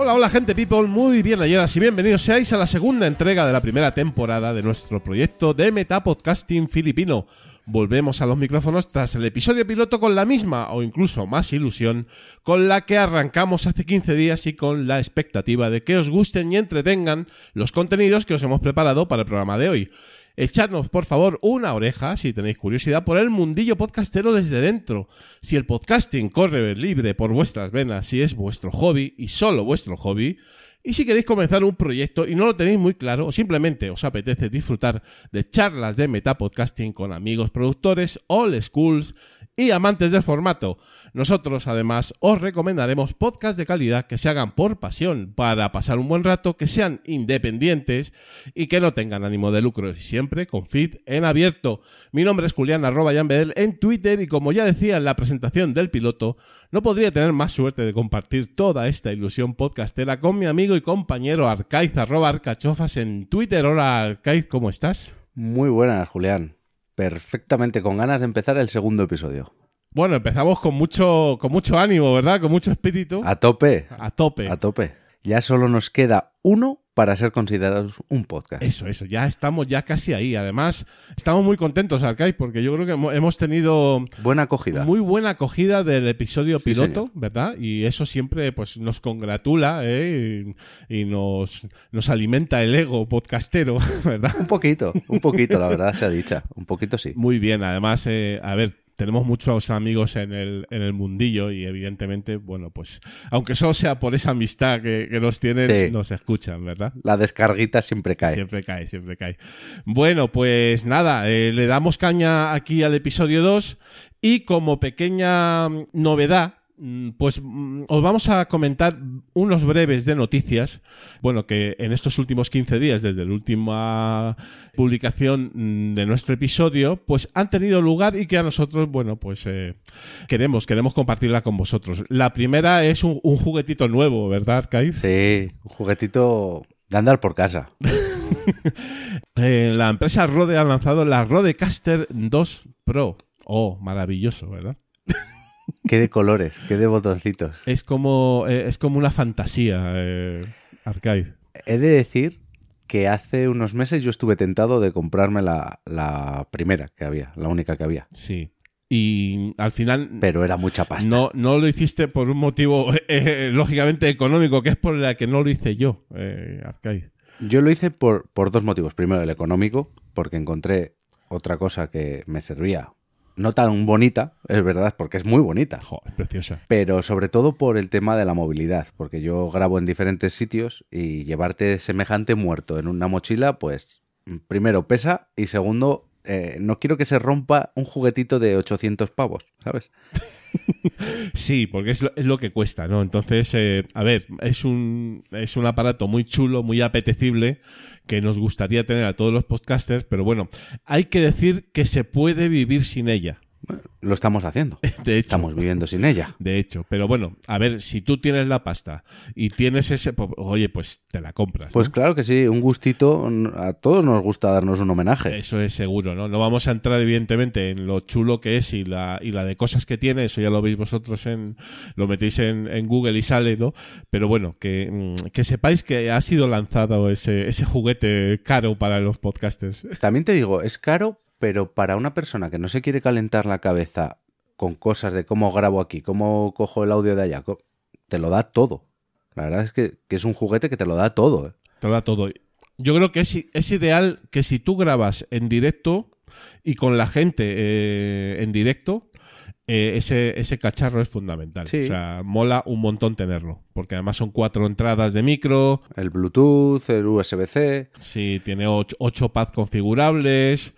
Hola, hola gente people, muy bien halladas y bienvenidos seáis a la segunda entrega de la primera temporada de nuestro proyecto de Metapodcasting Filipino. Volvemos a los micrófonos tras el episodio piloto con la misma o incluso más ilusión con la que arrancamos hace 15 días y con la expectativa de que os gusten y entretengan los contenidos que os hemos preparado para el programa de hoy. Echadnos, por favor, una oreja si tenéis curiosidad por el mundillo podcastero desde dentro. Si el podcasting corre libre por vuestras venas, si es vuestro hobby y solo vuestro hobby, y si queréis comenzar un proyecto y no lo tenéis muy claro o simplemente os apetece disfrutar de charlas de metapodcasting con amigos productores, all schools y amantes del formato, nosotros además os recomendaremos podcasts de calidad que se hagan por pasión para pasar un buen rato, que sean independientes y que no tengan ánimo de lucro y siempre con feed en abierto. Mi nombre es Julián arroba Bedel en Twitter y como ya decía en la presentación del piloto, no podría tener más suerte de compartir toda esta ilusión podcastera con mi amigo y compañero Arcaiz arroba Arcachofas en Twitter. Hola Arcaiz, ¿cómo estás? Muy buenas, Julián. Perfectamente con ganas de empezar el segundo episodio. Bueno, empezamos con mucho, con mucho ánimo, ¿verdad? Con mucho espíritu. A tope. A tope. A tope. Ya solo nos queda uno para ser considerados un podcast. Eso, eso, ya estamos ya casi ahí. Además, estamos muy contentos, Arcai, porque yo creo que hemos tenido buena acogida. Muy buena acogida del episodio piloto, ¿verdad? Y eso siempre pues nos congratula ¿eh? y, nos, nos alimenta el ego podcastero, ¿verdad? Un poquito, un poquito, la verdad se ha dicho. Un poquito sí. Muy bien, además, eh, a ver, tenemos muchos amigos en el, en el mundillo y evidentemente, bueno, pues aunque solo sea por esa amistad que, que nos tienen, nos escuchan, ¿verdad? La descarguita siempre cae. Siempre cae, siempre cae. Bueno, pues nada, eh, le damos caña aquí al episodio 2 y como pequeña novedad, pues mm, os vamos a comentar unos breves de noticias, bueno, que en estos últimos 15 días, desde la última publicación mm, de nuestro episodio, pues han tenido lugar y que a nosotros, bueno, pues eh, queremos, queremos compartirla con vosotros. La primera es un, juguetito nuevo, ¿verdad, Kai? Sí, un juguetito de andar por casa. Eh, la empresa Rode ha lanzado la Rodecaster 2 Pro. Oh, maravilloso, ¿verdad? Qué de colores, qué de botoncitos. Es como, eh, es como una fantasía, eh, Arcade. He de decir que hace unos meses yo estuve tentado de comprarme la, la primera que había, la única que había. Sí. Y al final. Pero era mucha pasta. No, no lo hiciste por un motivo eh, lógicamente económico, que es por el que no lo hice yo, eh, Arcade. Yo lo hice por, por dos motivos. Primero, el económico, porque encontré otra cosa que me servía no tan bonita, es verdad, porque es muy bonita. es preciosa. Pero sobre todo por el tema de la movilidad, porque yo grabo en diferentes sitios y llevarte semejante muerto en una mochila, pues primero pesa y segundo eh, no quiero que se rompa un juguetito de 800 pavos, ¿sabes? sí, porque es lo, que cuesta, ¿no? Entonces, eh, a ver, es un, es un aparato muy chulo, muy apetecible, que nos gustaría tener a todos los podcasters, pero bueno, hay que decir que se puede vivir sin ella lo estamos haciendo. De hecho, estamos viviendo sin ella. De hecho, pero bueno, a ver, si tú tienes la pasta y tienes ese, oye, pues te la compras. Pues claro que sí, un gustito, a todos nos gusta darnos un homenaje. Eso es seguro, ¿no? No vamos a entrar evidentemente en lo chulo que es y la, y la de cosas que tiene, eso ya lo veis vosotros en, lo metéis en, en Google y sale, ¿no? Pero bueno, que, mm, que sepáis que ha sido lanzado ese, ese juguete caro para los podcasters. También te digo, es caro pero para una persona que no se quiere calentar la cabeza con cosas de cómo grabo aquí, cómo cojo el audio de allá, te lo da todo. La verdad es que, es un juguete que te lo da todo. ¿eh? Te lo da todo. Yo creo que es, es ideal que si tú grabas en directo y con la gente eh, en directo, eh, ese, ese, cacharro es fundamental. O sea, mola un montón tenerlo. Porque además son cuatro entradas de micro. El Bluetooth, el USB-C. Sí, tiene ocho, ocho pads configurables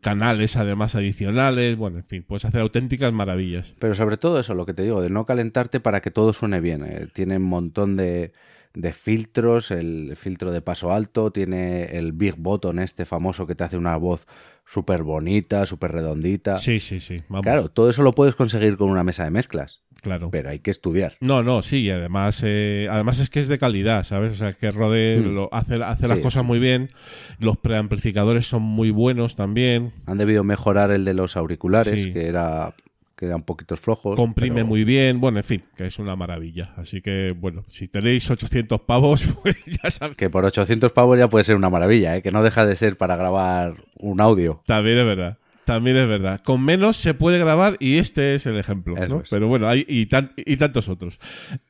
canales además adicionales, bueno, en fin, puedes hacer auténticas maravillas. Pero sobre todo eso, lo que te digo, de no calentarte para que todo suene bien. Eh, tiene un montón de, de filtros, el filtro de paso alto, tiene el Big Button este famoso que te hace una voz súper bonita, súper redondita. Sí, sí, sí. Vamos. Claro, todo eso lo puedes conseguir con una mesa de mezclas, claro. pero hay que estudiar. No, no, sí, y además, eh, además es que es de calidad, ¿sabes? O sea, que Rode Hmm. lo, hace, hace las Sí, cosas muy bien, los preamplificadores son muy buenos también, Han debido mejorar el de los auriculares, Sí. que era que eran poquitos flojos. comprime pero- muy bien, bueno, en fin, que es una maravilla. Así que, bueno, si tenéis 800 pavos, pues ya sabéis. Que por 800 pavos ya puede ser una maravilla, ¿eh? que no deja de ser para grabar un audio. También es verdad. También es verdad. Con menos se puede grabar y este es el ejemplo. Eso ¿no? es. Pero bueno, hay y, tan- y tantos otros.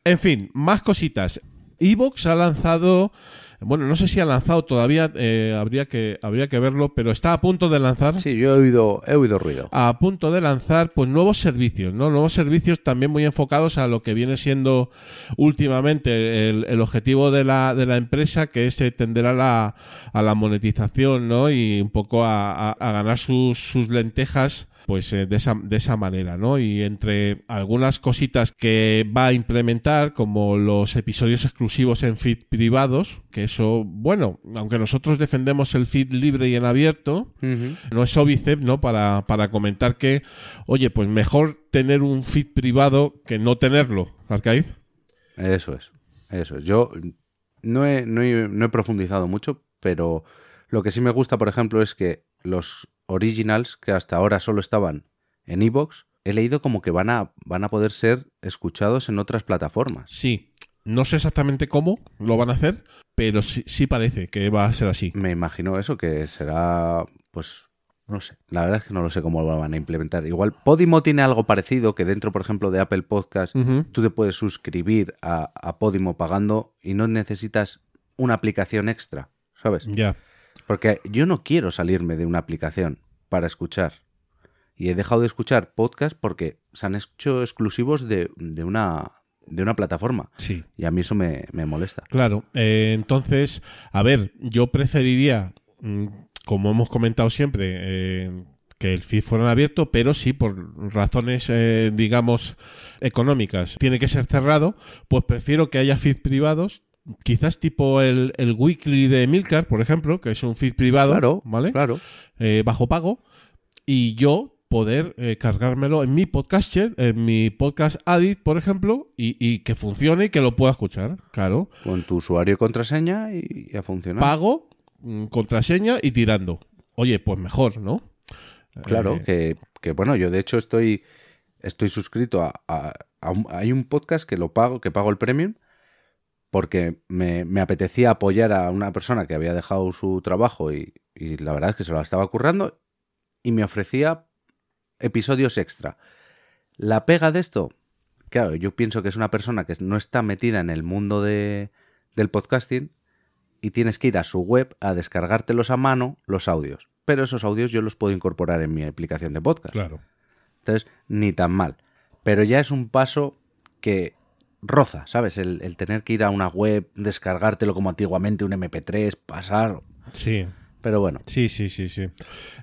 En fin, más cositas. Evox ha lanzado, bueno, no sé si ha lanzado todavía, eh, habría, que, habría que verlo, pero está a punto de lanzar. Sí, yo he oído, he oído ruido. A punto de lanzar pues nuevos servicios, ¿no? Nuevos servicios también muy enfocados a lo que viene siendo últimamente el, el objetivo de la, de la empresa, que es eh, tender a la, a la monetización, ¿no? Y un poco a, a- a ganar sus, sus lentejas pues eh, de, esa, de esa manera, ¿no? Y entre algunas cositas que va a implementar, como los episodios exclusivos en feed privados, que eso, bueno, aunque nosotros defendemos el feed libre y en abierto, no es óbice, ¿no? Para, para comentar que, oye, pues mejor tener un feed privado que no tenerlo, Arcaiz. Eso es, eso es. Yo no he, no he- no he profundizado mucho, pero lo que sí me gusta, por ejemplo, es que los originals que hasta ahora solo estaban en Evox, he leído como que van a, van a poder ser escuchados en otras plataformas. Sí, no sé exactamente cómo lo van a hacer, pero sí, sí parece que va a ser así. Me imagino eso, que será, pues, no sé. La verdad es que no lo sé cómo lo van a implementar. Igual Podimo tiene algo parecido, que dentro, por ejemplo, de Apple Podcast, tú te puedes suscribir a, a Podimo pagando y no necesitas una aplicación extra, ¿sabes? Ya. Porque yo no quiero salirme de una aplicación para escuchar. Y he dejado de escuchar podcast porque se han hecho exclusivos de, de una, de una plataforma. Sí. Y a mí eso me, me molesta. Claro, eh, entonces, a ver, yo preferiría, mm, como hemos comentado siempre, eh, que el feed fuera abierto, pero sí por razones, eh, digamos, económicas, tiene que ser cerrado, pues prefiero que haya feed privados, quizás tipo el, el weekly de Milcar, por ejemplo, que es un feed privado, Claro, ¿vale? claro. Eh, bajo pago, y yo poder eh, cargármelo en mi podcatcher, en mi podcast Addict, por ejemplo, y, y que funcione y que lo pueda escuchar, claro. Con tu usuario y contraseña y, y a funcionar. pago, mm, contraseña y tirando. Oye, pues mejor, ¿no? Claro, Eh, que, que, bueno, yo de hecho estoy, estoy suscrito a, a- a un, hay un podcast que lo pago, que pago el premium, porque me, me apetecía apoyar a una persona que había dejado su trabajo y, y la verdad es que se lo estaba currando y me ofrecía episodios extra. La pega de esto, claro, yo pienso que es una persona que no está metida en el mundo de, del podcasting y tienes que ir a su web a descargártelos a mano los audios. Pero esos audios yo los puedo incorporar en mi aplicación de podcast. Claro. Entonces, ni tan mal. Pero ya es un paso que roza, ¿sabes? El, el tener que ir a una web, descargártelo como antiguamente un MP3, pasar. Sí. Pero bueno, Sí, sí, sí, sí.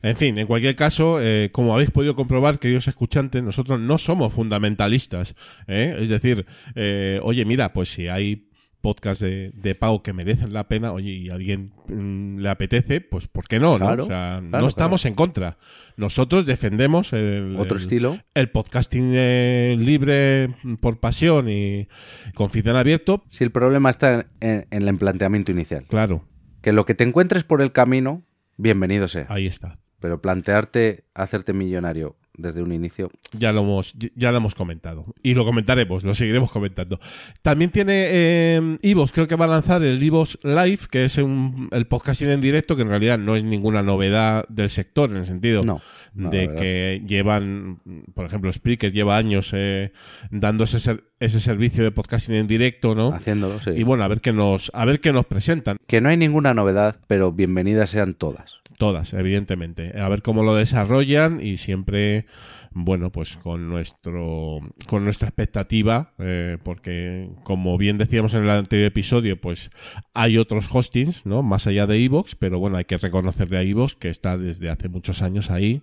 En fin, en cualquier caso, eh, como habéis podido comprobar, queridos escuchantes, nosotros no somos fundamentalistas. ¿eh? Es decir, eh, oye, mira, pues si hay podcasts de, de pago que merecen la pena, oye, y a alguien mm, le apetece, pues ¿por qué no? no? Claro, O sea, claro, no estamos en contra. Nosotros defendemos el, otro el- estilo. el podcasting eh, libre mm, por pasión y con feedback abierto, Si el problema está en, en el planteamiento inicial. claro, Que lo que te encuentres por el camino, bienvenido sea. ahí está. Pero plantearte hacerte millonario desde un inicio, Ya lo hemos, ya lo hemos comentado. Y lo comentaremos, lo seguiremos comentando. También tiene eh, Ivos, creo que va a lanzar el Ivos Live, que es un- el podcasting en directo, que en realidad no es ninguna novedad del sector, en el sentido no. no, la de que llevan, por ejemplo, Spreaker lleva años eh, dando ese, ser- ese servicio de podcasting en directo, ¿no? Haciéndolo, sí. Y bueno, a ver qué nos, a ver qué nos presentan. Que no hay ninguna novedad, pero bienvenidas sean todas. Todas, evidentemente. A ver cómo lo desarrollan y siempre, bueno, pues con nuestro con nuestra expectativa, eh, porque como bien decíamos en el anterior episodio, pues hay otros hostings, ¿no? Más allá de Evox, pero bueno, hay que reconocerle a Evox que está desde hace muchos años ahí.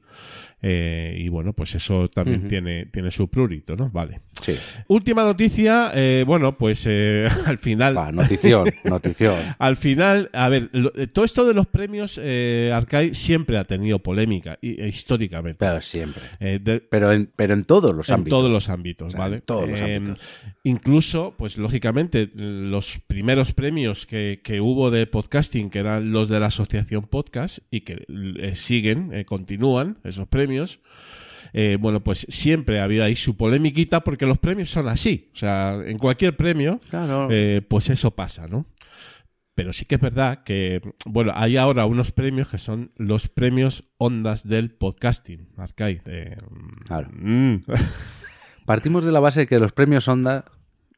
eh, y bueno, pues eso también tiene, tiene su prurito, ¿no? Vale. Sí. Última noticia, eh, bueno, pues eh, al final. Va, notición, notición. Al final, a ver, lo- eh, todo esto de los premios eh, Arcade siempre ha tenido polémica, y, e históricamente. Pero siempre. Eh, de- Pero en, pero en todos los en ámbitos. todos los ámbitos, O sea, ¿vale? en todos los Eh, ámbitos. Incluso, pues lógicamente, los primeros premios que, que hubo de podcasting, que eran los de la Asociación Podcast, y que siguen, continúan esos premios, eh, bueno, pues siempre ha habido ahí su polemiquita, porque los premios son así. O sea, en cualquier premio, Claro. eh, pues eso pasa, ¿no? Pero sí que es verdad que, bueno, hay ahora unos premios que son los premios ondas del podcasting, Arcade. eh, Claro. mm. Partimos de la base de que los premios Onda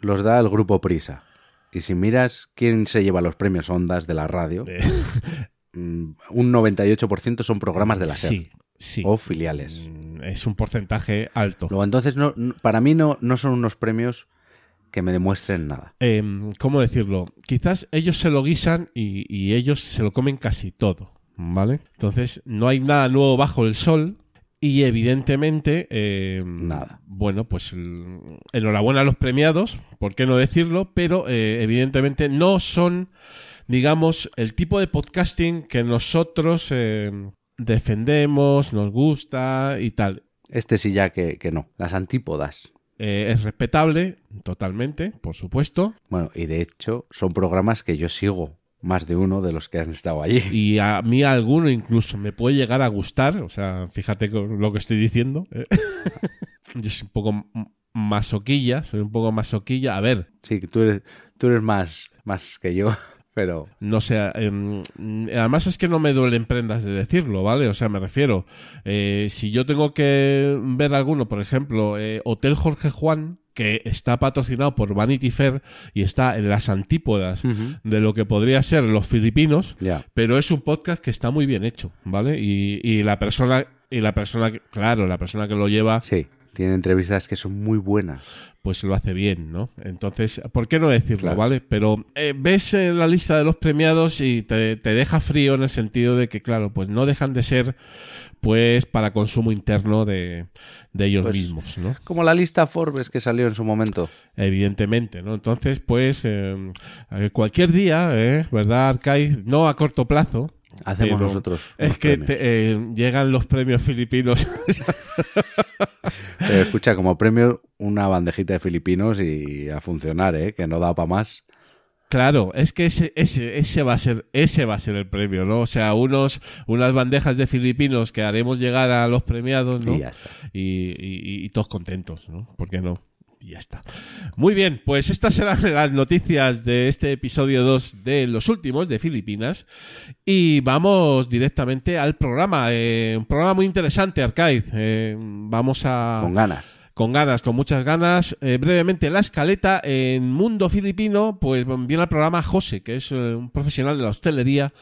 los da el grupo Prisa. Y si miras quién se lleva los premios Ondas de la radio, Eh, mm, un 98% son programas de la SER Sí, sí. o filiales. Mm, Es un porcentaje alto. Luego, entonces, no, para mí no, no son unos premios que me demuestren nada. Em, ¿Cómo decirlo? Quizás ellos se lo guisan y, y ellos se lo comen casi todo, ¿vale? Entonces no hay nada nuevo bajo el sol y evidentemente... em, Nada. Bueno, pues enhorabuena a los premiados, ¿por qué no decirlo? Pero eh, evidentemente no son, digamos, el tipo de podcasting que nosotros em, defendemos, nos gusta y tal. Este sí ya que, que no. Las antípodas. Eh, es respetable, totalmente, por supuesto. Bueno, y de hecho son programas que yo sigo más de uno de los que han estado allí. Y a mí alguno incluso me puede llegar a gustar. O sea, fíjate con lo que estoy diciendo. ¿eh? Yo soy un poco masoquilla, soy un poco masoquilla. A ver, Sí, que tú eres, tú eres más, más que yo, pero no sé, em, además es que no me duelen prendas de decirlo, ¿vale? O sea, me refiero, eh, si yo tengo que ver alguno, por ejemplo, eh, Hotel Jorge Juan, que está patrocinado por Vanity Fair y está en las antípodas de lo que podría ser los filipinos, pero es un podcast que está muy bien hecho, ¿vale? Y, y la persona, y la persona, que- claro, la persona que lo lleva, Sí, tiene entrevistas que son muy buenas. pues lo hace bien, ¿no? Entonces, ¿por qué no decirlo, Claro. vale? Pero eh, ves en la lista de los premiados y te, te deja frío en el sentido de que, claro, pues no dejan de ser, pues, para consumo interno de, de ellos Pues- mismos, ¿no? Como la lista Forbes que salió en su momento. Evidentemente, ¿no? Entonces, pues, eh, eh, cualquier día, ¿eh? ¿verdad, Arcai? No a corto plazo. Hacemos pero nosotros. Es que te- eh, llegan los premios filipinos. Pero escucha, como premio, una bandejita de filipinos y a funcionar, ¿eh? Que no da para más. Claro, es que ese, ese, ese va a ser, ese va a ser el premio, ¿no? O sea, unos, unas bandejas de filipinos que haremos llegar a los premiados, ¿no? Y ya está. Y, y- y todos contentos, ¿no? ¿Por qué no? Y ya está. Muy bien, pues estas serán las noticias de este episodio 2 de los últimos de Filipinas. Y vamos directamente al programa. eh, un programa muy interesante, Arcade. Eh, vamos a Con ganas. con ganas, con muchas ganas. Eh, brevemente, la escaleta en Mundo Filipino, pues viene al programa José, que es eh, un profesional de la hostelería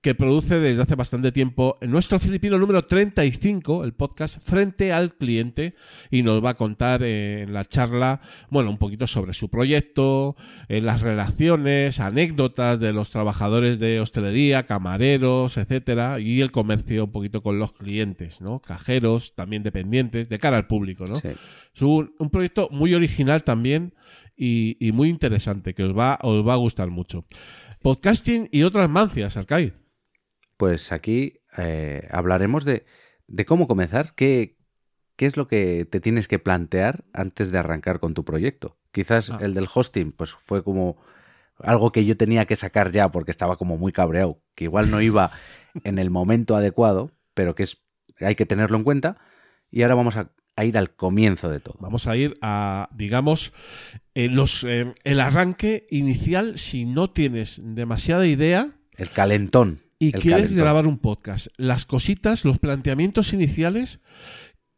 que produce desde hace bastante tiempo nuestro filipino número 35, el podcast Frente al Cliente, y nos va a contar en la charla, bueno, un poquito sobre su proyecto, eh, las relaciones, anécdotas de los trabajadores de hostelería, camareros, etcétera, y el comercio un poquito con los clientes, ¿no? Cajeros, también dependientes, de cara al público, ¿no? Sí. Es un, un proyecto muy original también y, y muy interesante, que os va, os va a gustar mucho. Podcasting y otras mancias, Arcai. Pues aquí eh, hablaremos de, de cómo comenzar, qué, qué es lo que te tienes que plantear antes de arrancar con tu proyecto. Quizás Ah. el del hosting, pues fue como algo que yo tenía que sacar ya porque estaba como muy cabreado, que igual no iba en el momento adecuado, pero que es, hay que tenerlo en cuenta. Y ahora vamos a, a ir al comienzo de todo. Vamos a ir a, digamos, eh, los, eh, el arranque inicial si no tienes demasiada idea El calentón. Y el quieres calentón. grabar un podcast. Las cositas, los planteamientos iniciales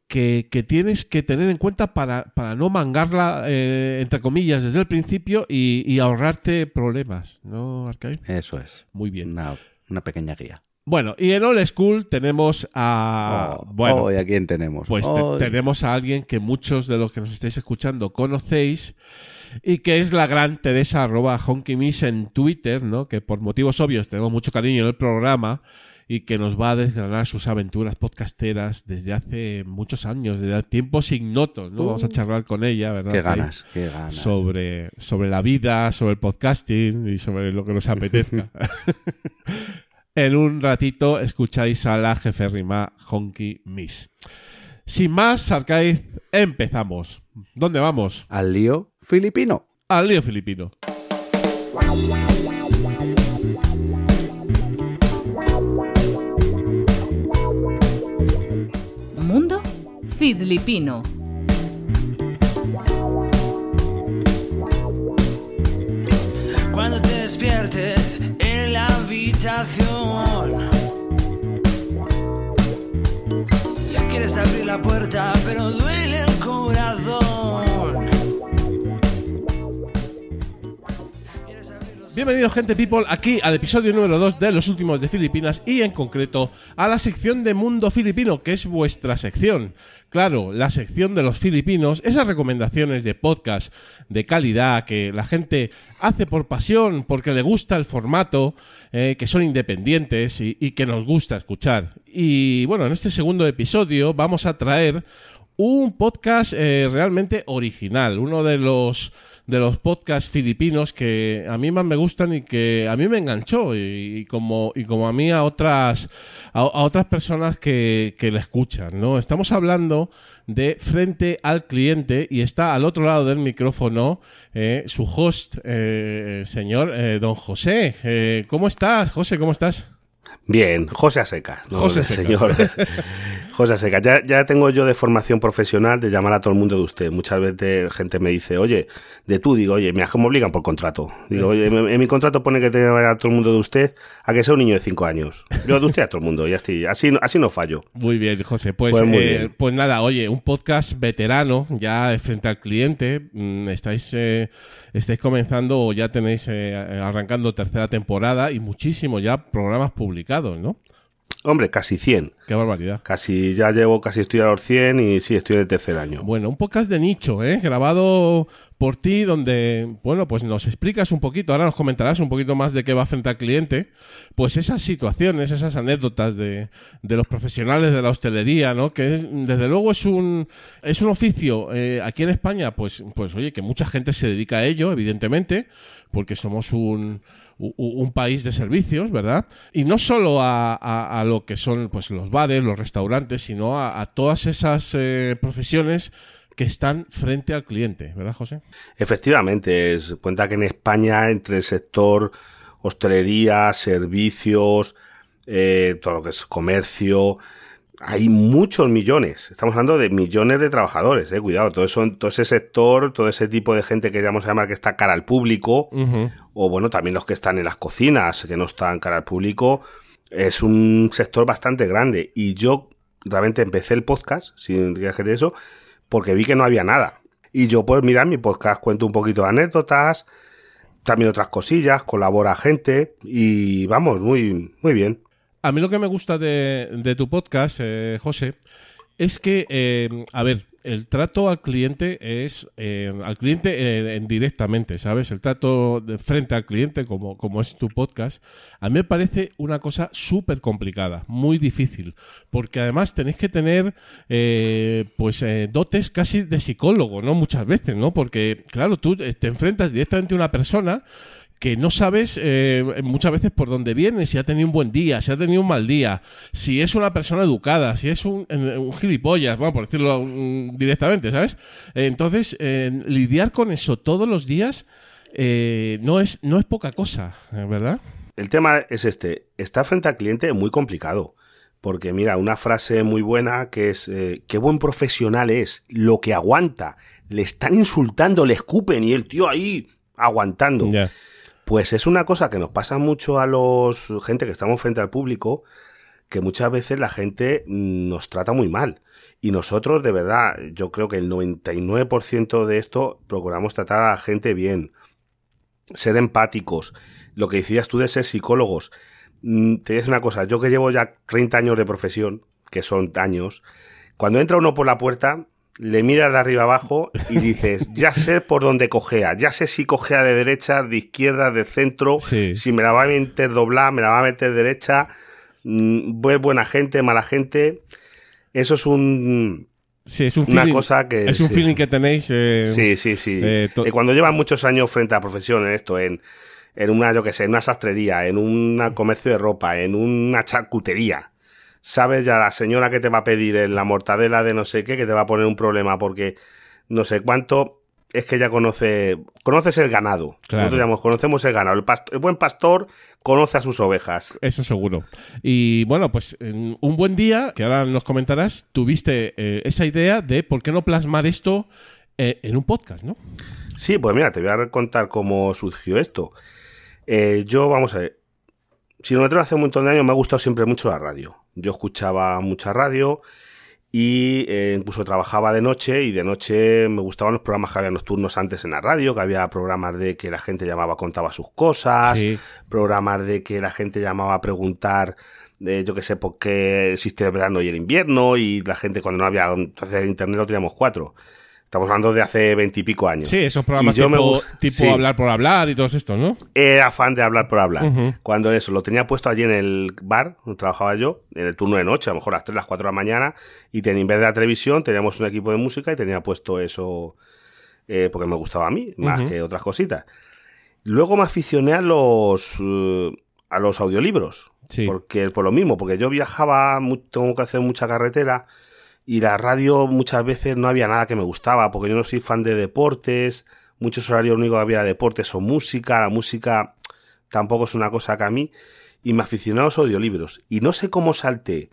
que, que tienes que tener en cuenta para, para no mangarla, eh, entre comillas, desde el principio y, y ahorrarte problemas, ¿no, Arcade? Eso es. Muy bien. Una, una pequeña guía. Bueno, y en Old School tenemos a. Oh, bueno, oh, ¿y a quién tenemos? pues te- Oh, tenemos a alguien que muchos de los que nos estáis escuchando conocéis y que es la gran Teresa arroba Honky Miss en Twitter, ¿no? Que por motivos obvios tenemos mucho cariño en el programa y que nos va a desgranar sus aventuras podcasteras desde hace muchos años, desde tiempos ignotos, ¿no? Vamos a charlar con ella, ¿verdad? Qué ganas, qué ganas. sobre, sobre la vida, sobre el podcasting y sobre lo que nos apetezca. en un ratito escucháis a la jeférrima Honky Miss. Sin más, Arcaiz, empezamos. ¿Dónde vamos? Al lío filipino. Al lío filipino. Mundo Filipino. Bienvenidos, gente people, aquí al episodio número 2 de Los Últimos de Filipinas y en concreto a la sección de Mundo Filipino, que es vuestra sección. Claro, la sección de los filipinos, esas recomendaciones de podcast de calidad que la gente hace por pasión, porque le gusta el formato, eh, que son independientes y, que nos gusta escuchar. Y bueno, en este segundo episodio vamos a traer un podcast eh, realmente original, uno de los de los podcasts filipinos que a mí más me gustan y que a mí me enganchó y, como y como a mí a otras a, a otras personas que, que le escuchan, ¿no? Estamos hablando de frente al cliente y está al otro lado del micrófono eh, su host, eh, señor eh, don José. Eh, ¿Cómo estás, José? ¿Cómo estás? Bien, José a secas. ¿no? José El Secas. Señor. José a secas. Ya, ya tengo yo de formación profesional de llamar a todo el mundo de usted. Muchas veces gente me dice, oye, de tú, digo, oye, mira, me obligan por contrato. Digo, oye, en, en mi contrato pone que tengo que llamar a todo el mundo de usted a que sea un niño de 5 años. Yo de usted a todo el mundo, ya estoy. Así, no- así no fallo. Muy bien, José. Pues, Pues muy eh, bien. pues nada, oye, un podcast veterano ya de frente al cliente. Mm, Estáis, eh, estáis comenzando o ya tenéis eh, arrancando tercera temporada y muchísimos ya programas publicados, ¿no? Hombre, casi 100. Qué barbaridad. Casi, ya llevo, casi estoy a los 100 y sí, estoy en el tercer año. Bueno, un podcast de nicho, ¿eh? Grabado por ti, donde, bueno, pues nos explicas un poquito, ahora nos comentarás un poquito más de qué va frente al cliente, pues esas situaciones, esas anécdotas de, de los profesionales de la hostelería, ¿no? Que es, desde luego es un, es un oficio eh, aquí en España, pues, pues oye, que mucha gente se dedica a ello, evidentemente, porque somos un, un país de servicios, ¿verdad? Y no solo a, a- a lo que son pues los bares, los restaurantes, sino a, a todas esas eh, profesiones que están frente al cliente, ¿verdad, José? Efectivamente, es, cuenta que en España, entre el sector hostelería, servicios, eh, todo lo que es comercio, hay muchos millones. Estamos hablando de millones de trabajadores, eh, cuidado, todo, eso, todo ese sector, todo ese tipo de gente que vamos a llamar que está cara al público, Ujú. O bueno, también los que están en las cocinas, que no están cara al público, es un sector bastante grande. Y yo realmente empecé el podcast, sin viaje de eso, porque vi que no había nada. Y yo, pues, mira, mi podcast cuento un poquito de anécdotas, también otras cosillas, colabora gente, y vamos, muy, muy bien. A mí lo que me gusta de, de tu podcast, eh, José, es que, eh, a ver, el trato al cliente es eh, al cliente eh, en directamente, ¿sabes? El trato de frente al cliente, como, como es tu podcast, a mí me parece una cosa súper complicada, muy difícil, porque además tenéis que tener, eh, pues, eh, dotes casi de psicólogo, ¿no? Muchas veces, ¿no? Porque, claro, tú te enfrentas directamente a una persona que no sabes eh, muchas veces por dónde viene, si ha tenido un buen día, si ha tenido un mal día, si es una persona educada, si es un, un gilipollas, vamos por decirlo mm, directamente, ¿sabes? Entonces, eh, lidiar con eso todos los días eh, no, es, no es poca cosa, ¿verdad? El tema es este, estar frente al cliente es muy complicado. Porque mira, una frase muy buena que es, eh, qué buen profesional es, lo que aguanta. Le están insultando, le escupen y el tío ahí aguantando. Pues es una cosa que nos pasa mucho a los gente que estamos frente al público, que muchas veces la gente mm, nos trata muy mal. Y nosotros, de verdad, yo creo que el 99% de esto procuramos tratar a la gente bien, ser empáticos. Lo que decías tú de ser psicólogos, Mm, Te decir una cosa, yo que llevo ya 30 años de profesión, que son años, cuando entra uno por la puerta, le miras de arriba abajo y dices, ya sé por dónde cojea, ya sé si cojea de derecha, de izquierda, de centro, Sí. si me la va a meter doblada, me la va a meter derecha, mm, buena gente, mala gente. Eso es un, Sí, es un una feeling, cosa que... es un sí. feeling que tenéis. eh, Sí, sí, sí. eh, Eh, cuando llevan muchos años frente a la profesión en esto, en, en una, yo que sé, en una sastrería, en un comercio de ropa, en una charcutería, sabes ya la señora que te va a pedir en la mortadela de no sé qué, que te va a poner un problema porque no sé cuánto, es que ya conoce, conoces el ganado. Claro. Nosotros llamamos, conocemos el ganado. El, buen pastor conoce a sus ovejas. Eso seguro. Y bueno, pues en un buen día, que ahora nos comentarás, tuviste eh, esa idea de por qué no plasmar esto eh, en un podcast, ¿no? Sí, pues mira, te voy a contar cómo surgió esto. Eh, yo, vamos a ver, si no me hace un montón de años me ha gustado siempre mucho la radio. Yo escuchaba mucha radio y eh, incluso trabajaba de noche y de noche me gustaban los programas que había nocturnos antes en la radio, que había programas de que la gente llamaba, contaba sus cosas, Sí. programas de que la gente llamaba a preguntar, de, yo qué sé, por qué existe el verano y el invierno y la gente cuando no había, entonces el internet lo teníamos cuatro. Estamos hablando de hace veintipico años. Sí, esos programas yo tipo, me tipo sí. hablar por hablar y todos estos, ¿no? Era fan de hablar por hablar. Cuando eso, lo tenía puesto allí en el bar donde trabajaba yo, en el turno de noche, a lo mejor a las 3, las 4 de la mañana, y tenía, en vez de la televisión teníamos un equipo de música y tenía puesto eso eh, porque me gustaba a mí, más que otras cositas. Luego me aficioné a los, eh, a los audiolibros, Sí. porque por lo mismo, porque yo viajaba, tengo que hacer mucha carretera, y la radio muchas veces no había nada que me gustaba, porque yo no soy fan de deportes, muchos horarios lo único que había deportes o música, la música tampoco es una cosa que a mí, y me aficioné a los audiolibros. Y no sé cómo salté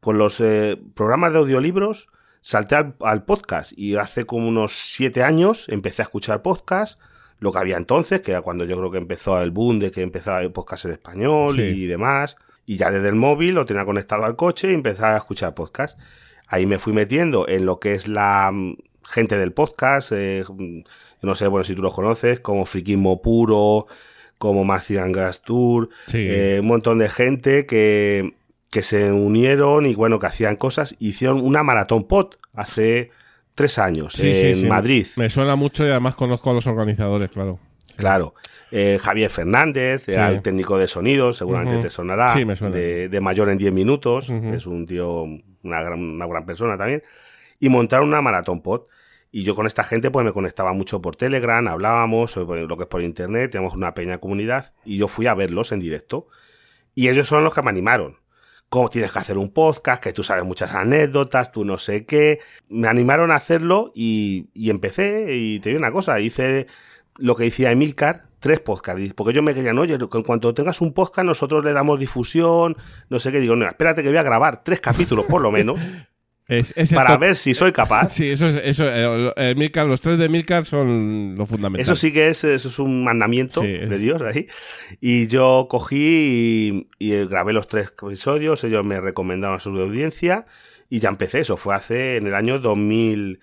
por los eh, programas de audiolibros, salté al, al podcast, y hace como unos siete años empecé a escuchar podcast, lo que había entonces, que era cuando yo creo que empezó el boom de que empezaba el podcast en español Sí. y demás. Y ya desde el móvil lo tenía conectado al coche y empecé a escuchar podcast. Ahí me fui metiendo en lo que es la mm, gente del podcast. eh, mm, no sé, bueno, si tú los conoces, como Friquismo Puro, como Macian Grass Tour, Sí. eh, un montón de gente que, que se unieron y bueno, que hacían cosas. Hicieron una maratón pod hace tres años Sí, en sí. Madrid. Me suena mucho y además conozco a los organizadores, claro. Claro. Eh, Javier Fernández, era Sí. el técnico de sonidos, seguramente te sonará. Sí, me suena. De, de mayor en 10 minutos. Es un tío, una gran, una gran persona también. Y montaron una maratón pod. Y yo con esta gente pues me conectaba mucho por Telegram, hablábamos, lo que es por internet, teníamos una pequeña comunidad. Y yo fui a verlos en directo. Y ellos son los que me animaron. Cómo tienes que hacer un podcast, que tú sabes muchas anécdotas, tú no sé qué. Me animaron a hacerlo y, y empecé. Y te digo una cosa, hice lo que decía Emilcar, tres podcasts. Porque yo me querían, oye, en cuanto tengas un podcast, nosotros le damos difusión, no sé qué. Digo, no, espérate que voy a grabar tres capítulos por lo menos, Es, es el para ver si soy capaz. Sí, eso es. Eso, eh, eh, Milcar, los tres de Milcar son lo fundamental. Eso sí que es, eso es un mandamiento Sí, de Dios ahí. Y yo cogí y, y grabé los tres episodios, ellos me recomendaron a su audiencia y ya empecé. Eso fue hace en el año 2000,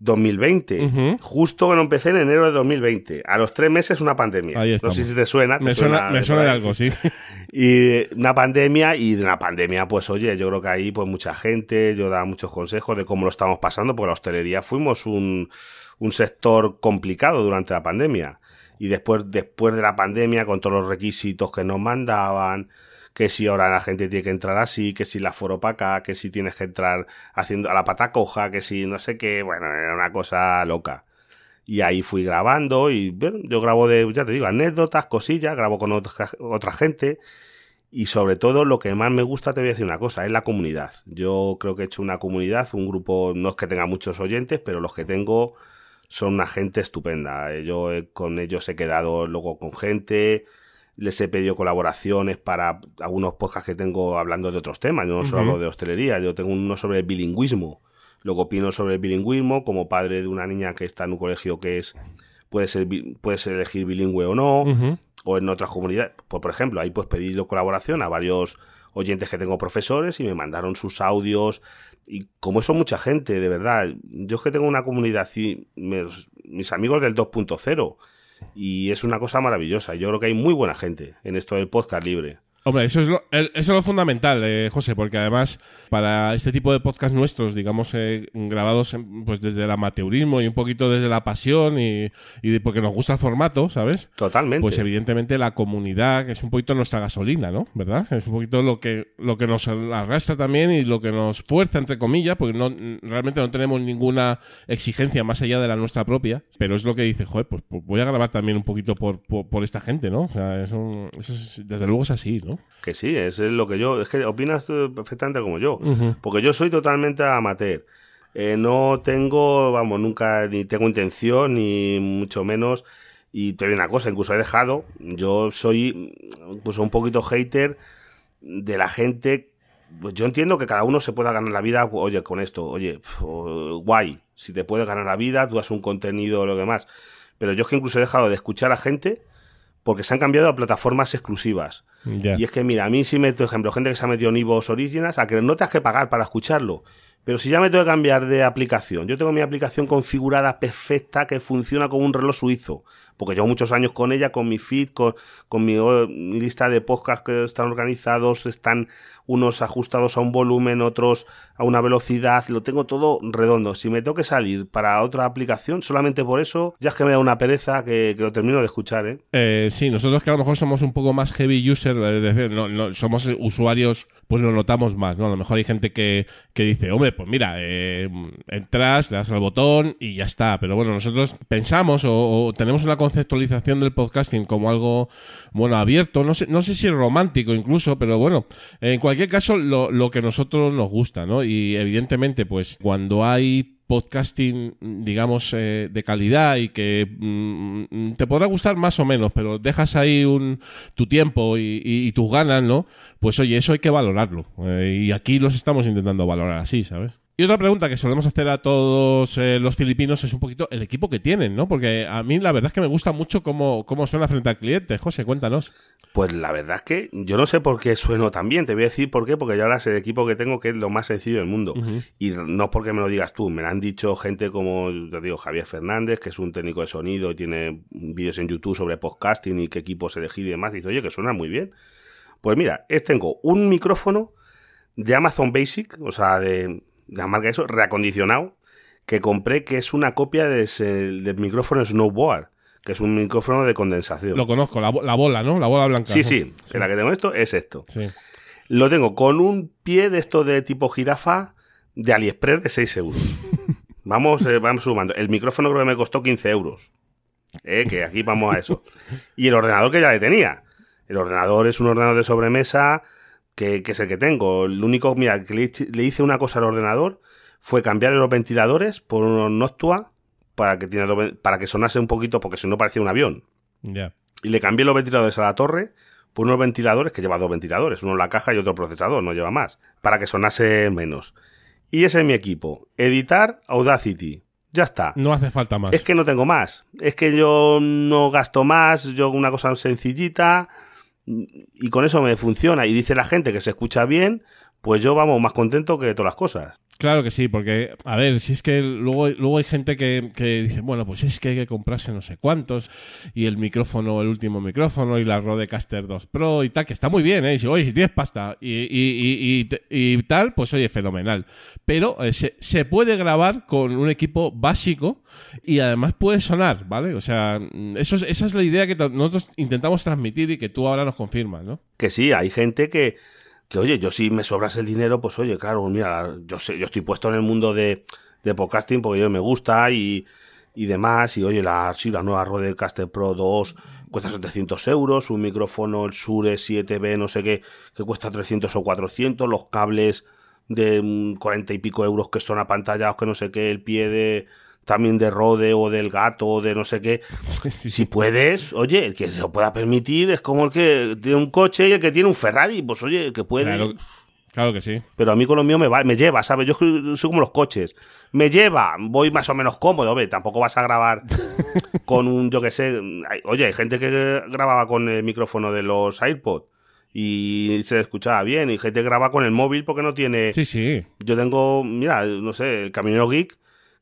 2020. Ujú. Justo cuando empecé en enero de 2020. A los tres meses una pandemia. Ahí no sé si te suena. te Me suena, me de algo, sí. Y una pandemia, y de una pandemia, pues oye, yo creo que ahí, pues mucha gente, yo daba muchos consejos de cómo lo estamos pasando, porque la hostelería fuimos un, un sector complicado durante la pandemia. Y después, después de la pandemia, con todos los requisitos que nos mandaban, que si ahora la gente tiene que entrar así, que si la foro para que si tienes que entrar haciendo a la pata coja, que si no sé qué, bueno, era una cosa loca. Y ahí fui grabando y bueno, yo grabo de, ya te digo, anécdotas, cosillas, grabo con otra, otra gente y sobre todo lo que más me gusta, te voy a decir una cosa, es la comunidad. Yo creo que he hecho una comunidad, un grupo, no es que tenga muchos oyentes, pero los que tengo son una gente estupenda. Yo con ellos he quedado luego con gente, les he pedido colaboraciones para algunos podcasts que tengo hablando de otros temas. Yo no solo hablo de hostelería, yo tengo uno sobre el bilingüismo. Luego opino sobre el bilingüismo como padre de una niña que está en un colegio que es puede ser puedes elegir bilingüe o no o en otras comunidades. Pues, por ejemplo, ahí pues pedí colaboración a varios oyentes que tengo profesores y me mandaron sus audios. Y como eso mucha gente, de verdad. Yo es que tengo una comunidad, y mis, mis amigos del 2.0. Y es una cosa maravillosa. Yo creo que hay muy buena gente en esto del podcast libre. Hombre, eso es lo, eso es lo fundamental, eh, José, porque además para este tipo de podcast nuestros, digamos, eh, grabados en- pues desde el amateurismo y un poquito desde la pasión y, y porque nos gusta el formato, ¿sabes? Totalmente. Pues evidentemente la comunidad, que es un poquito nuestra gasolina, ¿no? ¿Verdad? Es un poquito lo que, lo que nos arrastra también y lo que nos fuerza, entre comillas, porque no, realmente no tenemos ninguna exigencia más allá de la nuestra propia, pero es lo que dice, joder, pues, pues voy a grabar también un poquito por, por, por esta gente, ¿no? O sea, eso, eso es- desde luego es así, ¿no? Que sí, es lo que yo. Es que opinas perfectamente como yo. Porque yo soy totalmente amateur. Eh, no tengo, vamos, nunca ni tengo intención, ni mucho menos. Y te digo una cosa, incluso he dejado. Yo soy incluso un poquito hater de la gente. Pues yo entiendo que cada uno se pueda ganar la vida, oye, con esto, oye, pf, guay. Si te puedes ganar la vida, tú haces un contenido o lo demás. Pero yo es que incluso he dejado de escuchar a gente porque se han cambiado a plataformas exclusivas. Y es que, mira, a mí sí me, por ejemplo, gente que se ha metido en Ivos Originals, a que no te has que pagar para escucharlo. Pero si ya me tengo que cambiar de aplicación, yo tengo mi aplicación configurada perfecta que funciona como un reloj suizo. Porque llevo muchos años con ella, con mi feed, con, con mi, oh, mi lista de podcasts que están organizados, están unos ajustados a un volumen, otros a una velocidad, lo tengo todo redondo. Si me tengo que salir para otra aplicación, solamente por eso, ya es que me da una pereza que, que lo termino de escuchar, ¿eh? Eh, sí, nosotros que a lo mejor somos un poco más heavy user, eh, es decir, no, no- somos usuarios, pues lo notamos más, ¿no? A lo mejor hay gente que, que dice, hombre, pues mira, eh, entras, le das al botón y ya está. Pero bueno, nosotros pensamos o, tenemos una conceptualización del podcasting como algo, bueno, abierto, no sé, no sé si romántico incluso, pero bueno, en cualquier caso, lo, lo que a nosotros nos gusta, ¿no? Y evidentemente, pues cuando hay podcasting, digamos, eh, de calidad y que mm, te podrá gustar más o menos, pero dejas ahí un, tu tiempo y, y- tus ganas, ¿no? Pues oye, eso hay que valorarlo. Eh, y aquí los estamos intentando valorar así, ¿sabes? Y otra pregunta que solemos hacer a todos eh, los filipinos es un poquito el equipo que tienen, ¿no? Porque a mí la verdad es que me gusta mucho cómo, cómo suena frente al cliente. José, cuéntanos. Pues la verdad es que yo no sé por qué sueno tan bien. Te voy a decir por qué, porque yo ahora sé el equipo que tengo que es lo más sencillo del mundo. Y no es porque me lo digas tú, me lo han dicho gente como, te digo, Javier Fernández, que es un técnico de sonido y tiene vídeos en YouTube sobre podcasting y qué equipos elegir y demás. Y dice, oye, que suena muy bien. Pues mira, es, tengo un micrófono de Amazon Basic, o sea, de la marca eso, reacondicionado, que compré, que es una copia de ese- del micrófono Snowboard, que es un micrófono de condensación. Lo conozco, la, bo- la bola, ¿no? La bola blanca. Sí, sí, en la que tengo esto es esto. Sí. Lo tengo con un pie de esto de tipo jirafa de AliExpress de 6 euros. Vamos, eh, vamos sumando. El micrófono creo que me costó 15 euros. Eh, que aquí vamos a eso. Y el ordenador que ya le tenía. El ordenador es un ordenador de sobremesa que, que es el que tengo. El único, mira, que le, hice- le hice una cosa al ordenador fue cambiarle los ventiladores por unos Noctua para que, tiene, para que sonase un poquito, porque si no parecía un avión Ya. y le cambié los ventiladores a la torre por unos ventiladores que lleva dos ventiladores, uno en la caja y otro procesador, no lleva más, para que sonase menos. Y ese es mi equipo. Editar Audacity. Ya está. No hace falta más. Es que no tengo más. Es que yo no gasto más, yo una cosa sencillita y con eso me funciona. Y dice la gente que se escucha bien, pues yo vamos más contento que todas las cosas. Claro que sí, porque, a ver, si es que luego, luego hay gente que, que dice, bueno, pues es que hay que comprarse no sé cuántos, y el micrófono, el último micrófono, y la Rodecaster 2 Pro y tal, que está muy bien, ¿eh? Y si, oye, si tienes pasta y, y, y, y, tal, pues oye, fenomenal. Pero eh, se, se puede grabar con un equipo básico y además puede sonar, ¿vale? O sea, eso es- esa es la idea que nosotros intentamos transmitir y que tú ahora nos confirmas, ¿no? Que sí, hay gente que, que oye, yo si me sobras el dinero, pues oye, claro, mira, yo sé, yo estoy puesto en el mundo de, de podcasting porque yo me gusta y, y demás, y oye, la, sí, la nueva Rodecaster Pro 2 cuesta 700 euros, un micrófono, el Shure 7B, no sé qué, que cuesta 300 o 400, los cables de mm, 40 y pico euros que son apantallados, que no sé qué, el pie de también de Rode o del gato o de no sé qué, si puedes, oye, el que se lo pueda permitir es como el que tiene un coche y el que tiene un Ferrari, pues oye, el que puede. Claro, claro que sí. Pero a mí con lo mío me va, me lleva, ¿sabes? Yo soy como los coches. Me lleva, voy más o menos cómodo, ve, tampoco vas a grabar con un, yo que sé, oye, hay gente que grababa con el micrófono de los AirPods y se escuchaba bien, y gente graba con el móvil porque no tiene... Sí, sí. Yo tengo, mira, no sé, el Caminero Geek,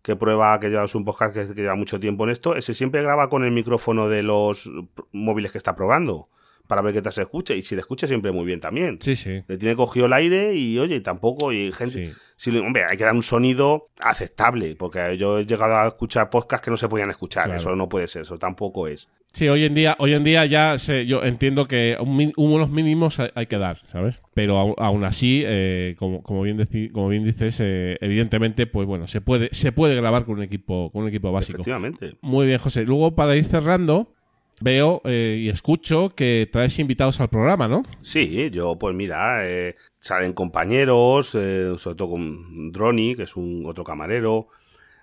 que prueba, que lleva un podcast que, que lleva mucho tiempo en esto, ese siempre graba con el micrófono de los móviles que está probando. para ver qué tal se escucha. Y si le escucha siempre muy bien también. Sí, sí. Le tiene cogido el aire y oye, tampoco, y gente. Sí. Si, hombre, hay que dar un sonido aceptable, porque yo he llegado a escuchar podcasts que no se podían escuchar. Claro. Eso no puede ser, eso tampoco es. Sí, hoy en día, hoy en día ya yo entiendo que un unos mínimos hay, que dar, ¿sabes? Pero aún así, eh, como, como bien como bien dices, eh, evidentemente, pues bueno, se puede, se puede grabar con un equipo, con un equipo básico. Efectivamente. Muy bien, José. Luego, para ir cerrando, veo eh, y escucho que traes invitados al programa, ¿no? Sí, yo pues mira, eh, salen compañeros, eh, sobre todo con Droni, que es un otro camarero.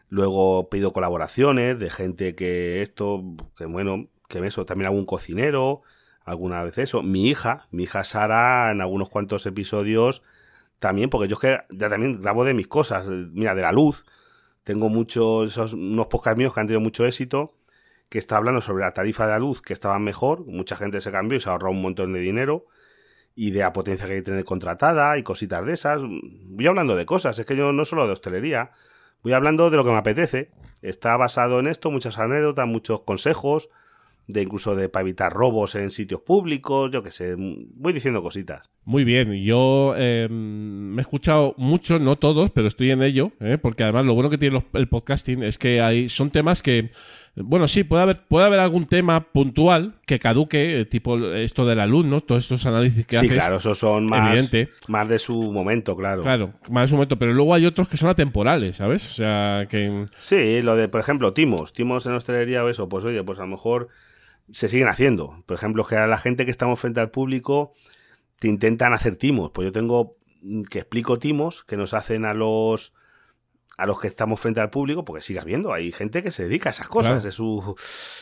Luego pido colaboraciones de gente que esto, que bueno, que eso, también algún cocinero, alguna vez eso. Mi hija, mi hija Sara, en algunos cuantos episodios también, porque yo es que ya también grabo de mis cosas, eh, mira, de la luz. Tengo muchos, esos, unos podcasts míos que han tenido mucho éxito, que está hablando sobre la tarifa de la luz, que estaba mejor, mucha gente se cambió y se ahorró un montón de dinero y de la potencia que hay que tener contratada y cositas de esas. Voy hablando de cosas, es que yo no solo de hostelería, voy hablando de lo que me apetece. Está basado en esto, muchas anécdotas, muchos consejos, de incluso de para evitar robos en sitios públicos, yo qué sé, voy diciendo cositas. Muy bien, yo eh, me he escuchado muchos, no todos, pero estoy en ello, ¿eh? porque además lo bueno que tiene el podcasting es que hay, son temas que, bueno, sí, puede haber, puede haber algún tema puntual que caduque, eh, tipo esto de la luz, ¿no? Todos estos análisis que sí, haces. claro, esos son más, evidente. más de su momento, claro. Claro, más en su momento, pero luego hay otros que son atemporales, ¿sabes? O sea, que... Sí, lo de, por ejemplo, timos, timos en hostelería o eso, pues oye, pues a lo mejor se siguen haciendo. Por ejemplo, que a la gente que estamos frente al público te intentan hacer timos. Pues yo tengo mm, que explico timos que nos hacen a los a los que estamos frente al público, porque sigue habiendo, hay gente que se dedica a esas cosas, Claro. es su,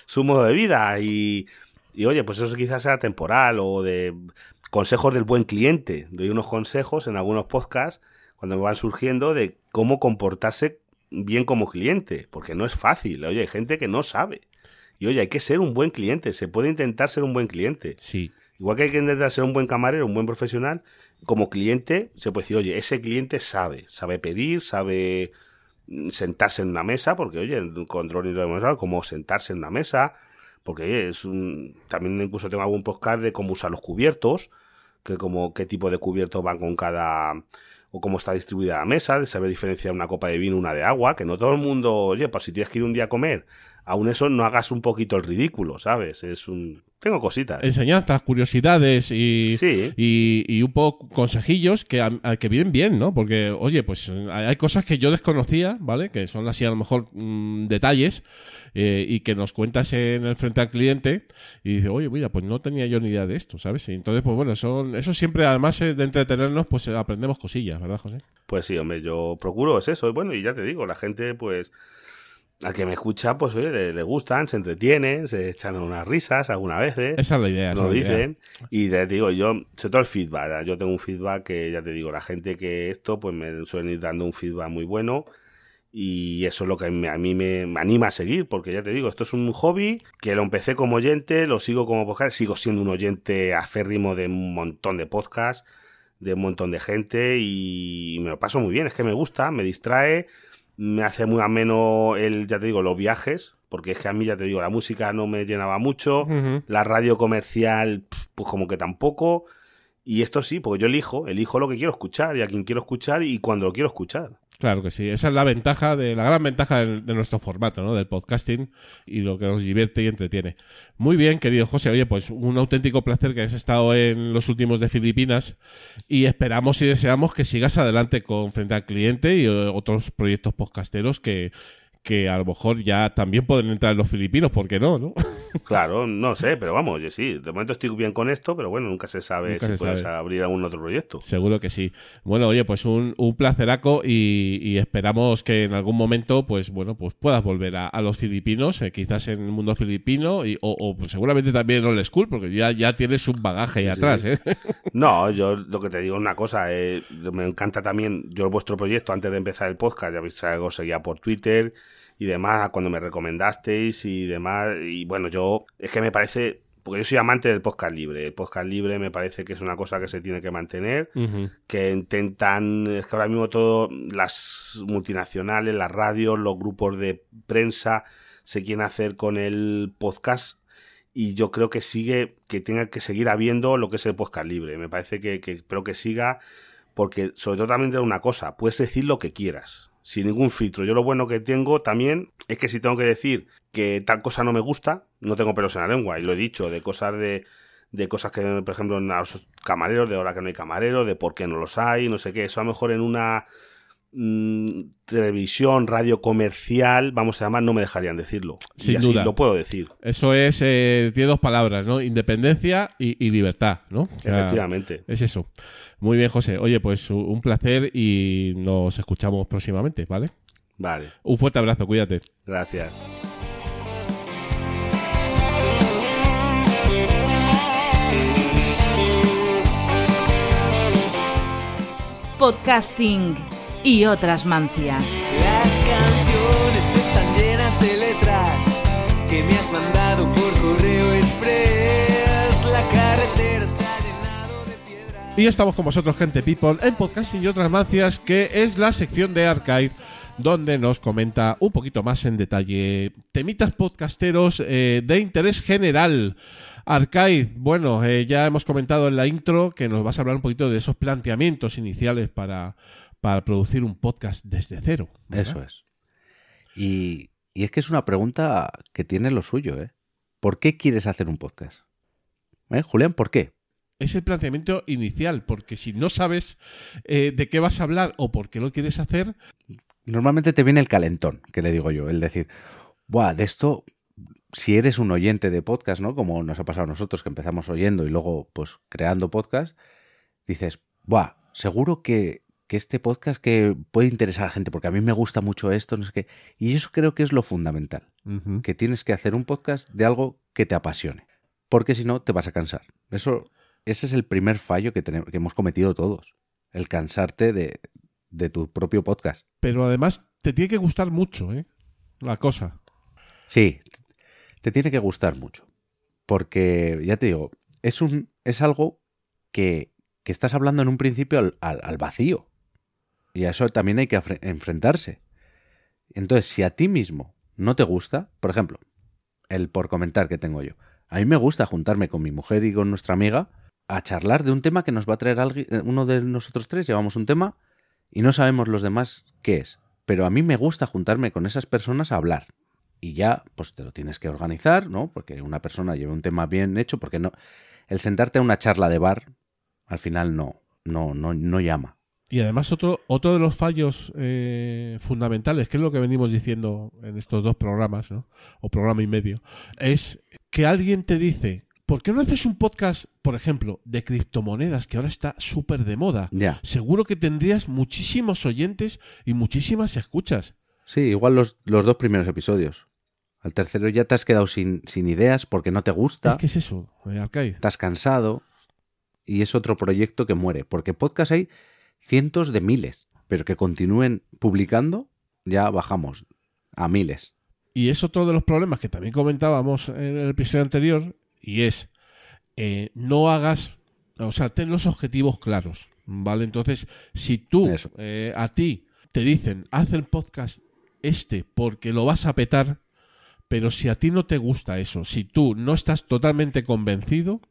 su modo de vida y, y oye, pues eso quizás sea temporal o de consejos del buen cliente. Doy unos consejos en algunos podcasts cuando me van surgiendo de cómo comportarse bien como cliente, porque no es fácil. Oye, hay gente que no sabe. Y oye, hay que ser un buen cliente, se puede intentar ser un buen cliente. Sí, Igual que hay que intentar ser un buen camarero, un buen profesional, como cliente se puede decir, oye, ese cliente sabe, sabe pedir, sabe mm, sentarse en una mesa, porque oye, con Droni lo hemos hablado, como sentarse en una mesa, porque oye, es un... también incluso tengo algún podcast de cómo usar los cubiertos, que como qué tipo de cubiertos van con cada o cómo está distribuida la mesa, de saber diferenciar una copa de vino, una de agua, que no todo el mundo, oye, pues si tienes que ir un día a comer, aún eso no hagas un poquito el ridículo, ¿sabes? Es un tengo cositas. enseñanzas, curiosidades y, Sí. y, y un poco consejillos que, a- a- que vienen bien, ¿no? Porque, oye, pues hay, cosas que yo desconocía, ¿vale? Que son así a lo mejor mm, detalles eh, y que nos cuentas en el frente al cliente y dice, oye, mira, pues no tenía yo ni idea de esto, ¿sabes? Y entonces, pues bueno, son, eso siempre, además eh, de entretenernos, pues eh, aprendemos cosillas, ¿verdad, José? Pues sí, hombre, yo procuro es eso. Y bueno, y ya te digo, la gente, pues, al que me escucha, pues oye, le, le gustan, se entretienen, se echan unas risas algunas veces. Esa es la idea. nos idea. dicen y te digo yo sobre todo el feedback ¿verdad? yo tengo un feedback que ya te digo la gente que esto pues me suelen ir dando un feedback muy bueno y eso es lo que a mí me, me anima a seguir porque ya te digo esto es un hobby que lo empecé como oyente lo sigo como podcast sigo siendo un oyente aférrimo de un montón de podcasts de un montón de gente y me lo paso muy bien es que me gusta me distrae me hace muy ameno el ya te digo los viajes porque es que a mí ya te digo la música no me llenaba mucho la radio comercial, pues como que tampoco. Y esto sí, porque yo elijo, elijo lo que quiero escuchar y a quien quiero escuchar y cuando lo quiero escuchar. Claro que sí, esa es la ventaja, de la gran ventaja de, nuestro formato, ¿no? Del podcasting y lo que nos divierte y entretiene. Muy bien, querido José, oye, pues un auténtico placer que hayas estado en los últimos de Filipinas y esperamos y deseamos que sigas adelante con Frente al Cliente y eh, otros proyectos podcasteros que, que a lo mejor ya también pueden entrar en los filipinos, ¿por qué no, no? Claro, no sé, pero vamos, yo sí, de momento estoy bien con esto, pero bueno, nunca se sabe Nunca si se puedes sabe. abrir algún otro proyecto. Seguro que sí. Bueno, oye, pues un, un placeraco y, y esperamos que en algún momento, pues bueno, pues puedas volver a, a los filipinos, eh, quizás en el mundo filipino y, o, o, pues, seguramente también en Old School, porque ya, ya tienes un bagaje ahí Sí, atrás, sí. ¿eh? No, yo lo que te digo es una cosa, eh, me encanta también, yo vuestro proyecto antes de empezar el podcast, ya veis algo seguía por Twitter y demás, cuando me recomendasteis y demás, y bueno, yo, es que me parece, porque yo soy amante del podcast libre, el podcast libre me parece que es una cosa que se tiene que mantener, que intentan, es que ahora mismo todo, las multinacionales, las radios, los grupos de prensa se quieren hacer con el podcast y yo creo que sigue, que tenga que seguir habiendo lo que es el podcast libre. Me parece que, que espero que siga, porque sobre todo también de una cosa, puedes decir lo que quieras, sin ningún filtro. Yo lo bueno que tengo también es que si tengo que decir que tal cosa no me gusta, no tengo pelos en la lengua, y lo he dicho, de cosas de, de cosas que, por ejemplo, los camareros, de ahora que no hay camareros, de por qué no los hay, no sé qué, eso a lo mejor en una mm, televisión, radio comercial, vamos a llamar, no me dejarían decirlo. Sin y así duda. lo puedo decir. Eso es, eh, tiene dos palabras, ¿no? Independencia y, y libertad, ¿no? O sea, Efectivamente. Es eso. Muy bien, José. Oye, pues un placer y nos escuchamos próximamente, ¿vale? Vale, Un fuerte abrazo, cuídate. gracias. Podcasting y otras mancias. Las canciones están llenas de letras que me has mandado por correo express. La carretera se ha llenado de piedras. Y estamos con vosotros, gente people, en Podcasting y otras mancias, que es la sección de Archive, donde nos comenta un poquito más en detalle temitas podcasteros eh, de interés general. Archive, bueno, eh, ya hemos comentado en la intro que nos vas a hablar un poquito de esos planteamientos iniciales para, para producir un podcast desde cero. ¿verdad? Eso es. Y, y es que es una pregunta que tiene lo suyo, ¿eh? ¿Por qué quieres hacer un podcast? ¿Eh, Julián, ¿por qué? es el planteamiento inicial, porque si no sabes eh, de qué vas a hablar o por qué lo quieres hacer, Normalmente te viene el calentón, que le digo yo, el decir, Buah, de esto, si eres un oyente de podcast, ¿no? Como nos ha pasado a nosotros, que empezamos oyendo y luego, pues, creando podcast, dices, Buah, seguro que, que este podcast que puede interesar a gente, porque a mí me gusta mucho esto, no sé qué. Y eso creo que es lo fundamental, que tienes que hacer un podcast de algo que te apasione, porque si no, te vas a cansar. Eso, ese es el primer fallo que, tenemos, que hemos cometido todos, el cansarte de, de tu propio podcast. pero además te tiene que gustar mucho, ¿eh? La cosa. Sí, te tiene que gustar mucho. Porque, ya te digo, es, un, es algo que, que estás hablando en un principio al, al- al vacío. Y a eso también hay que enfrentarse. Entonces, si a ti mismo no te gusta, por ejemplo, el por comentar que tengo yo. A mí me gusta juntarme con mi mujer y con nuestra amiga a charlar de un tema que nos va a traer alguien, eh, uno de nosotros tres, llevamos un tema y no sabemos los demás qué es. Pero a mí me gusta juntarme con esas personas a hablar. Y ya, pues te lo tienes que organizar, ¿no? Porque una persona lleva un tema bien hecho, porque no. El sentarte a una charla de bar, al final no, no, no, no llama. Y además otro, otro de los fallos eh, fundamentales, que es lo que venimos diciendo en estos dos programas, ¿no? o programa y medio, es que alguien te dice, ¿por qué no haces un podcast, por ejemplo, de criptomonedas, que ahora está súper de moda? Ya. Seguro que tendrías muchísimos oyentes y muchísimas escuchas. Sí, igual los, los dos primeros episodios. Al tercero ya te has quedado sin, sin ideas porque no te gusta, que es eso, eh, estás cansado y es otro proyecto que muere. Porque podcast hay cientos de miles, pero que continúen publicando, ya bajamos a miles. Y es otro de los problemas que también comentábamos en el episodio anterior, y es, eh, no hagas, o sea, ten los objetivos claros, ¿vale? Entonces, si tú, eh, a ti, te dicen, haz el podcast este porque lo vas a petar, pero si a ti no te gusta eso, si tú no estás totalmente convencido,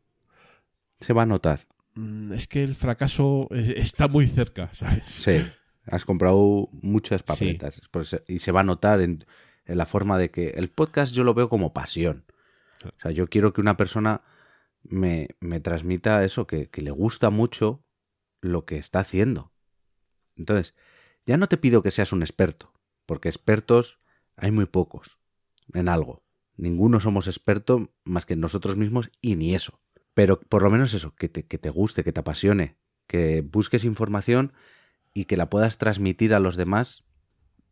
Se va a notar. Mm, es que el fracaso eh, está muy cerca, ¿sabes? Sí, has comprado muchas papeletas y se va a notar en, en la forma de que el podcast yo lo veo como pasión. O sea, yo quiero que una persona me, me transmita eso, que, que le gusta mucho lo que está haciendo. Entonces, ya no te pido que seas un experto, porque expertos hay muy pocos en algo. Ninguno somos expertos más que nosotros mismos y ni eso. Pero por lo menos eso, que te, que te guste, que te apasione, que busques información y que la puedas transmitir a los demás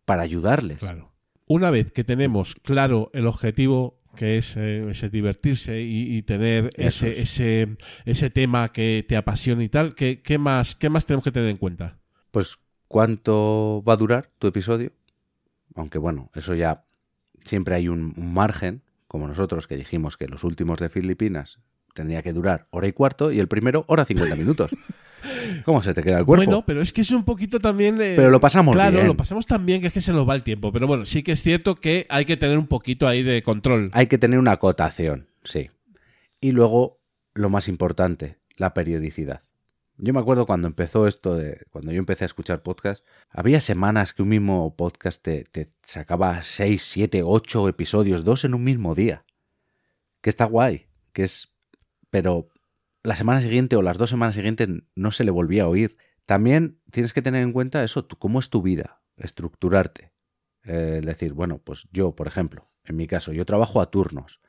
para ayudarles. Claro. Una vez que tenemos claro el objetivo que es eh, ese divertirse y, y tener Eso ese, es. ese, ese tema que te apasiona y tal, ¿qué, qué más, ¿qué más tenemos que tener en cuenta? Pues, ¿cuánto va a durar tu episodio? Aunque bueno, eso ya siempre hay un, un margen, como nosotros que dijimos que los últimos de Filipinas tendría que durar hora y cuarto y el primero hora 50 minutos. ¿Cómo se te queda el cuerpo? Bueno, pero es que es un poquito también... eh, Pero lo pasamos Claro, bien. lo pasamos tan bien que es que se nos va el tiempo. Pero bueno, sí que es cierto que hay que tener un poquito ahí de control. Hay que tener una acotación, sí. Y luego, lo más importante, la periodicidad. Yo me acuerdo cuando empezó esto de. Cuando yo empecé a escuchar podcast, había semanas que un mismo podcast te, te sacaba 6, 7, 8 episodios, dos en un mismo día. Que está guay. Que es. Pero la semana siguiente o las dos semanas siguientes no se le volvía a oír. También tienes que tener en cuenta eso, cómo es tu vida, estructurarte. Eh, Es decir, bueno, pues yo, por ejemplo, en mi caso, yo trabajo a turnos.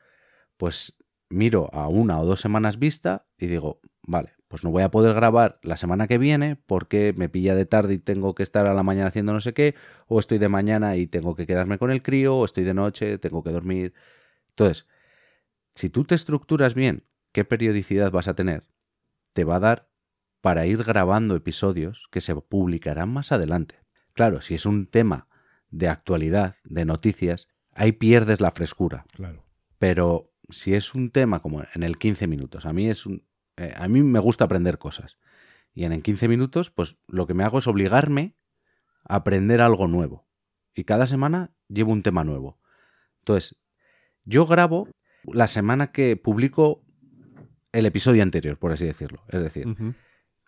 Pues miro a una o dos semanas vista y digo, vale, pues no voy a poder grabar la semana que viene porque me pilla de tarde y tengo que estar a la mañana haciendo no sé qué, o estoy de mañana y tengo que quedarme con el crío, o estoy de noche, tengo que dormir. Entonces, si tú te estructuras bien qué periodicidad vas a tener, te va a dar para ir grabando episodios que se publicarán más adelante. Claro, si es un tema de actualidad, de noticias, ahí pierdes la frescura. Claro. Pero si es un tema como en el 15 minutos, a mí es un eh, a mí me gusta aprender cosas. Y en, en 15 minutos, pues lo que me hago es obligarme a aprender algo nuevo. Y cada semana llevo un tema nuevo. Entonces, yo grabo la semana que publico el episodio anterior, por así decirlo. Es decir,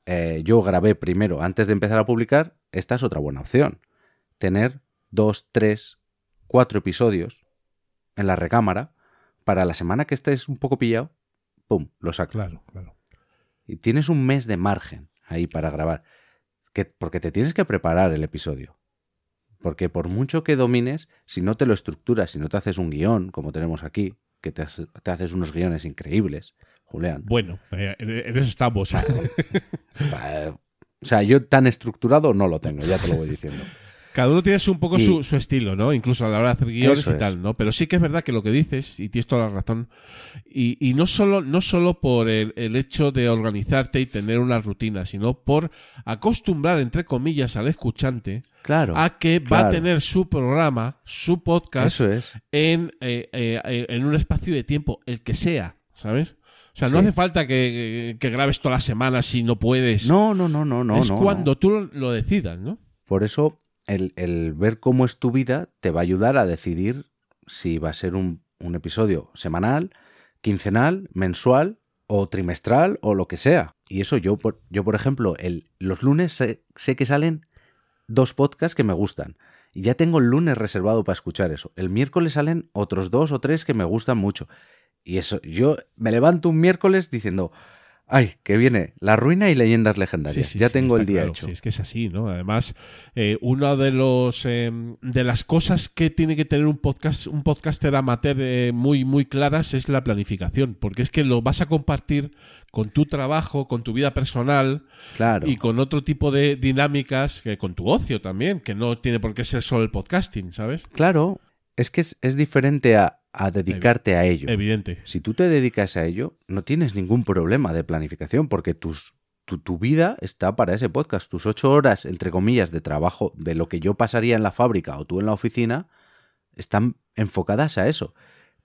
eh, yo grabé primero, antes de empezar a publicar, esta es otra buena opción. Tener dos, tres, cuatro episodios en la recámara para la semana que estés un poco pillado, ¡pum!, lo saco. Claro, claro. Y tienes un mes de margen ahí para grabar. Que, porque te tienes que preparar el episodio. Porque por mucho que domines, si no te lo estructuras, si no te haces un guion, como tenemos aquí, que te haces unos guiones increíbles, Julián. Bueno, eh, en eso estamos. O sea, yo tan estructurado no lo tengo, ya te lo voy diciendo. Cada uno tiene un poco Y- su, su estilo, ¿no? Incluso a la hora de hacer guiones y tal, ¿no? Pero sí que es verdad que lo que dices, y tienes toda la razón, y, y no solo, no solo por el, el hecho de organizarte y tener una rutina, sino por acostumbrar, entre comillas, al escuchante Claro. a que va a tener su programa, su podcast, es. en, eh, eh, en un espacio de tiempo, el que sea, ¿sabes? O sea, no Sí. hace falta que, que grabes todas las semanas si no puedes. No, no, no, no, no. es no, cuando no. tú lo, decidas, ¿no? Por eso, el, el ver cómo es tu vida te va a ayudar a decidir si va a ser un, un episodio semanal, quincenal, mensual o trimestral o lo que sea. Y eso yo, por, yo por ejemplo, el, los lunes sé, sé que salen dos podcasts que me gustan. Y ya tengo el lunes reservado para escuchar eso. El miércoles salen otros dos o tres que me gustan mucho. Y eso, yo me levanto un miércoles diciendo, ay, que viene La Ruina y Leyendas Legendarias. ya tengo el día claro. hecho. Sí, es que es así, ¿no? Además, eh, una de los eh, de las cosas que tiene que tener un podcast, un podcaster amateur eh, muy, muy claras es la planificación. Porque es que lo vas a compartir con tu trabajo, con tu vida personal Claro. y con otro tipo de dinámicas, que con tu ocio también, que no tiene por qué ser solo el podcasting, ¿sabes? Claro, es que es, es diferente a, a dedicarte a ello. Evidente. Si tú te dedicas a ello, no tienes ningún problema de planificación porque tus, tu, tu vida está para ese podcast. Tus ocho horas, entre comillas, de trabajo, de lo que yo pasaría en la fábrica o tú en la oficina, están enfocadas a eso.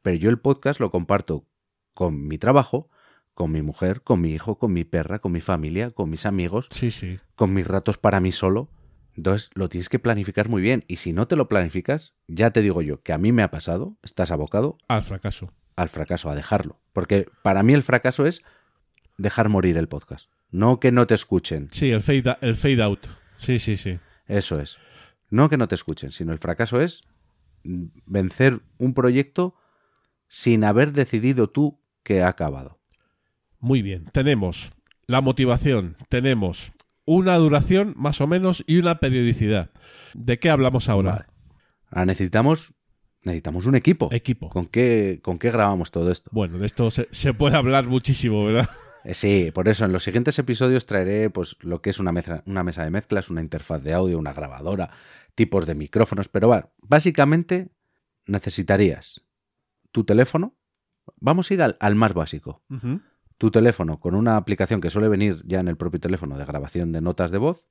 Pero yo el podcast lo comparto con mi trabajo, con mi mujer, con mi hijo, con mi perra, con mi familia, con mis amigos, Sí, sí. con mis ratos para mí solo. Entonces lo tienes que planificar muy bien. Y si no te lo planificas, ya te digo yo que a mí me ha pasado, estás abocado Al fracaso. al fracaso, a dejarlo. Porque para mí el fracaso es dejar morir el podcast. No que no te escuchen. Sí, el fade, el fade out. Sí, sí, sí. Eso es. No que no te escuchen, sino el fracaso es vencer un proyecto sin haber decidido tú que ha acabado. Muy bien, tenemos la motivación, tenemos una duración más o menos y una periodicidad. ¿De qué hablamos ahora? Vale. Ahora necesitamos, necesitamos un equipo. Equipo. ¿Con qué, ¿Con qué grabamos todo esto? Bueno, de esto se, se puede hablar muchísimo, ¿verdad? Eh, sí, por eso en los siguientes episodios traeré pues lo que es una mesa, una mesa de mezclas, una interfaz de audio, una grabadora, tipos de micrófonos, pero bueno, básicamente necesitarías tu teléfono. Vamos a ir al, al más básico. Tu teléfono con una aplicación que suele venir ya en el propio teléfono de grabación de notas de voz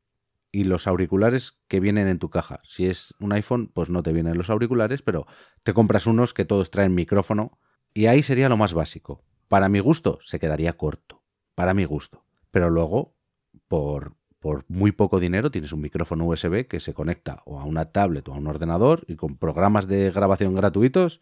y los auriculares que vienen en tu caja. Si es un iPhone, pues no te vienen los auriculares, pero te compras unos que todos traen micrófono y ahí sería lo más básico. Para mi gusto, se quedaría corto. Para mi gusto. Pero luego, por, por muy poco dinero, tienes un micrófono USB que se conecta o a una tablet o a un ordenador y con programas de grabación gratuitos,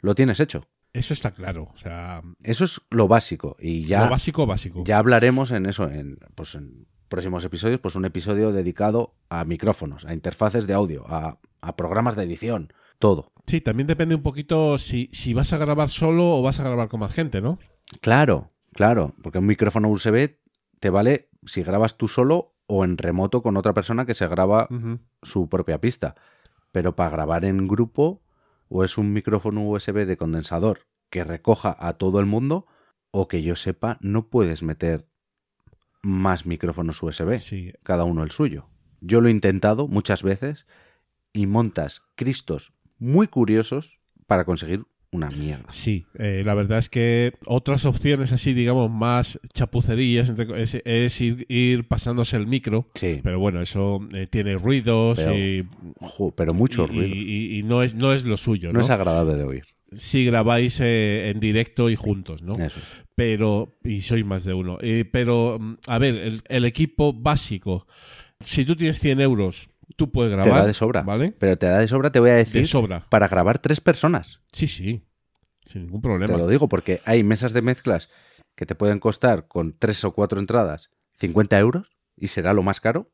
lo tienes hecho. Eso está claro. O sea, Eso es lo básico. Y ya, lo básico, básico. ya hablaremos en eso en, pues en próximos episodios, pues un episodio dedicado a micrófonos, a interfaces de audio, a, a programas de edición, todo. Sí, también depende un poquito si, si vas a grabar solo o vas a grabar con más gente, ¿no? Claro, claro, porque un micrófono USB te vale si grabas tú solo o en remoto con otra persona que se graba su propia pista. Pero para grabar en grupo, o es un micrófono USB de condensador que recoja a todo el mundo, o que yo sepa, no puedes meter más micrófonos USB, Sí. cada uno el suyo. Yo lo he intentado muchas veces y montas cristos muy curiosos para conseguir una mierda. Sí, eh, la verdad es que otras opciones así, digamos, más chapucerías entre- es, es ir, ir pasándose el micro. Sí, Pero bueno, eso eh, tiene ruidos Pero y, ojo, pero mucho y- ruido. y- y no, es, no es lo suyo, no ¿no? es agradable de oír. Si grabáis eh, en directo y juntos, ¿no? Eso. Pero, y soy más de uno. Pero, mm, a ver, el, el equipo básico, si tú tienes 100 euros, tú puedes Te grabar. da de sobra. ¿Vale? Pero te da de sobra, te voy a decir, De sobra. para grabar tres personas. Sí, sí. Sin ningún Te problema. lo digo porque hay mesas de mezclas que te pueden costar con tres o cuatro entradas 50 euros y será lo más caro.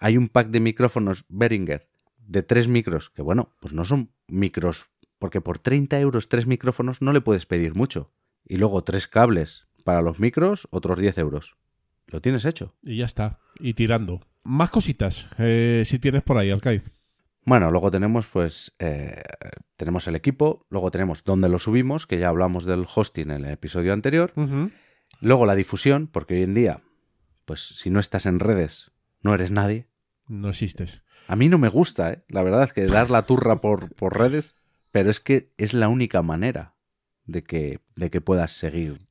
Hay un pack de micrófonos Behringer de tres micros, que bueno, pues no son micros, porque por 30 euros tres micrófonos no le puedes pedir mucho. Y luego tres cables para los micros, otros 10 euros. Lo tienes hecho. Y ya está. Y tirando. Más cositas, eh, si tienes por ahí, Arcaiz. Bueno, luego tenemos pues eh, tenemos el equipo, luego tenemos dónde lo subimos, que ya hablamos del hosting en el episodio anterior. Luego la difusión, porque hoy en día, pues si no estás en redes, no eres nadie. No existes. A mí no me gusta, ¿eh? la verdad es que dar la turra por, por redes, pero es que es la única manera de que, de que puedas seguir,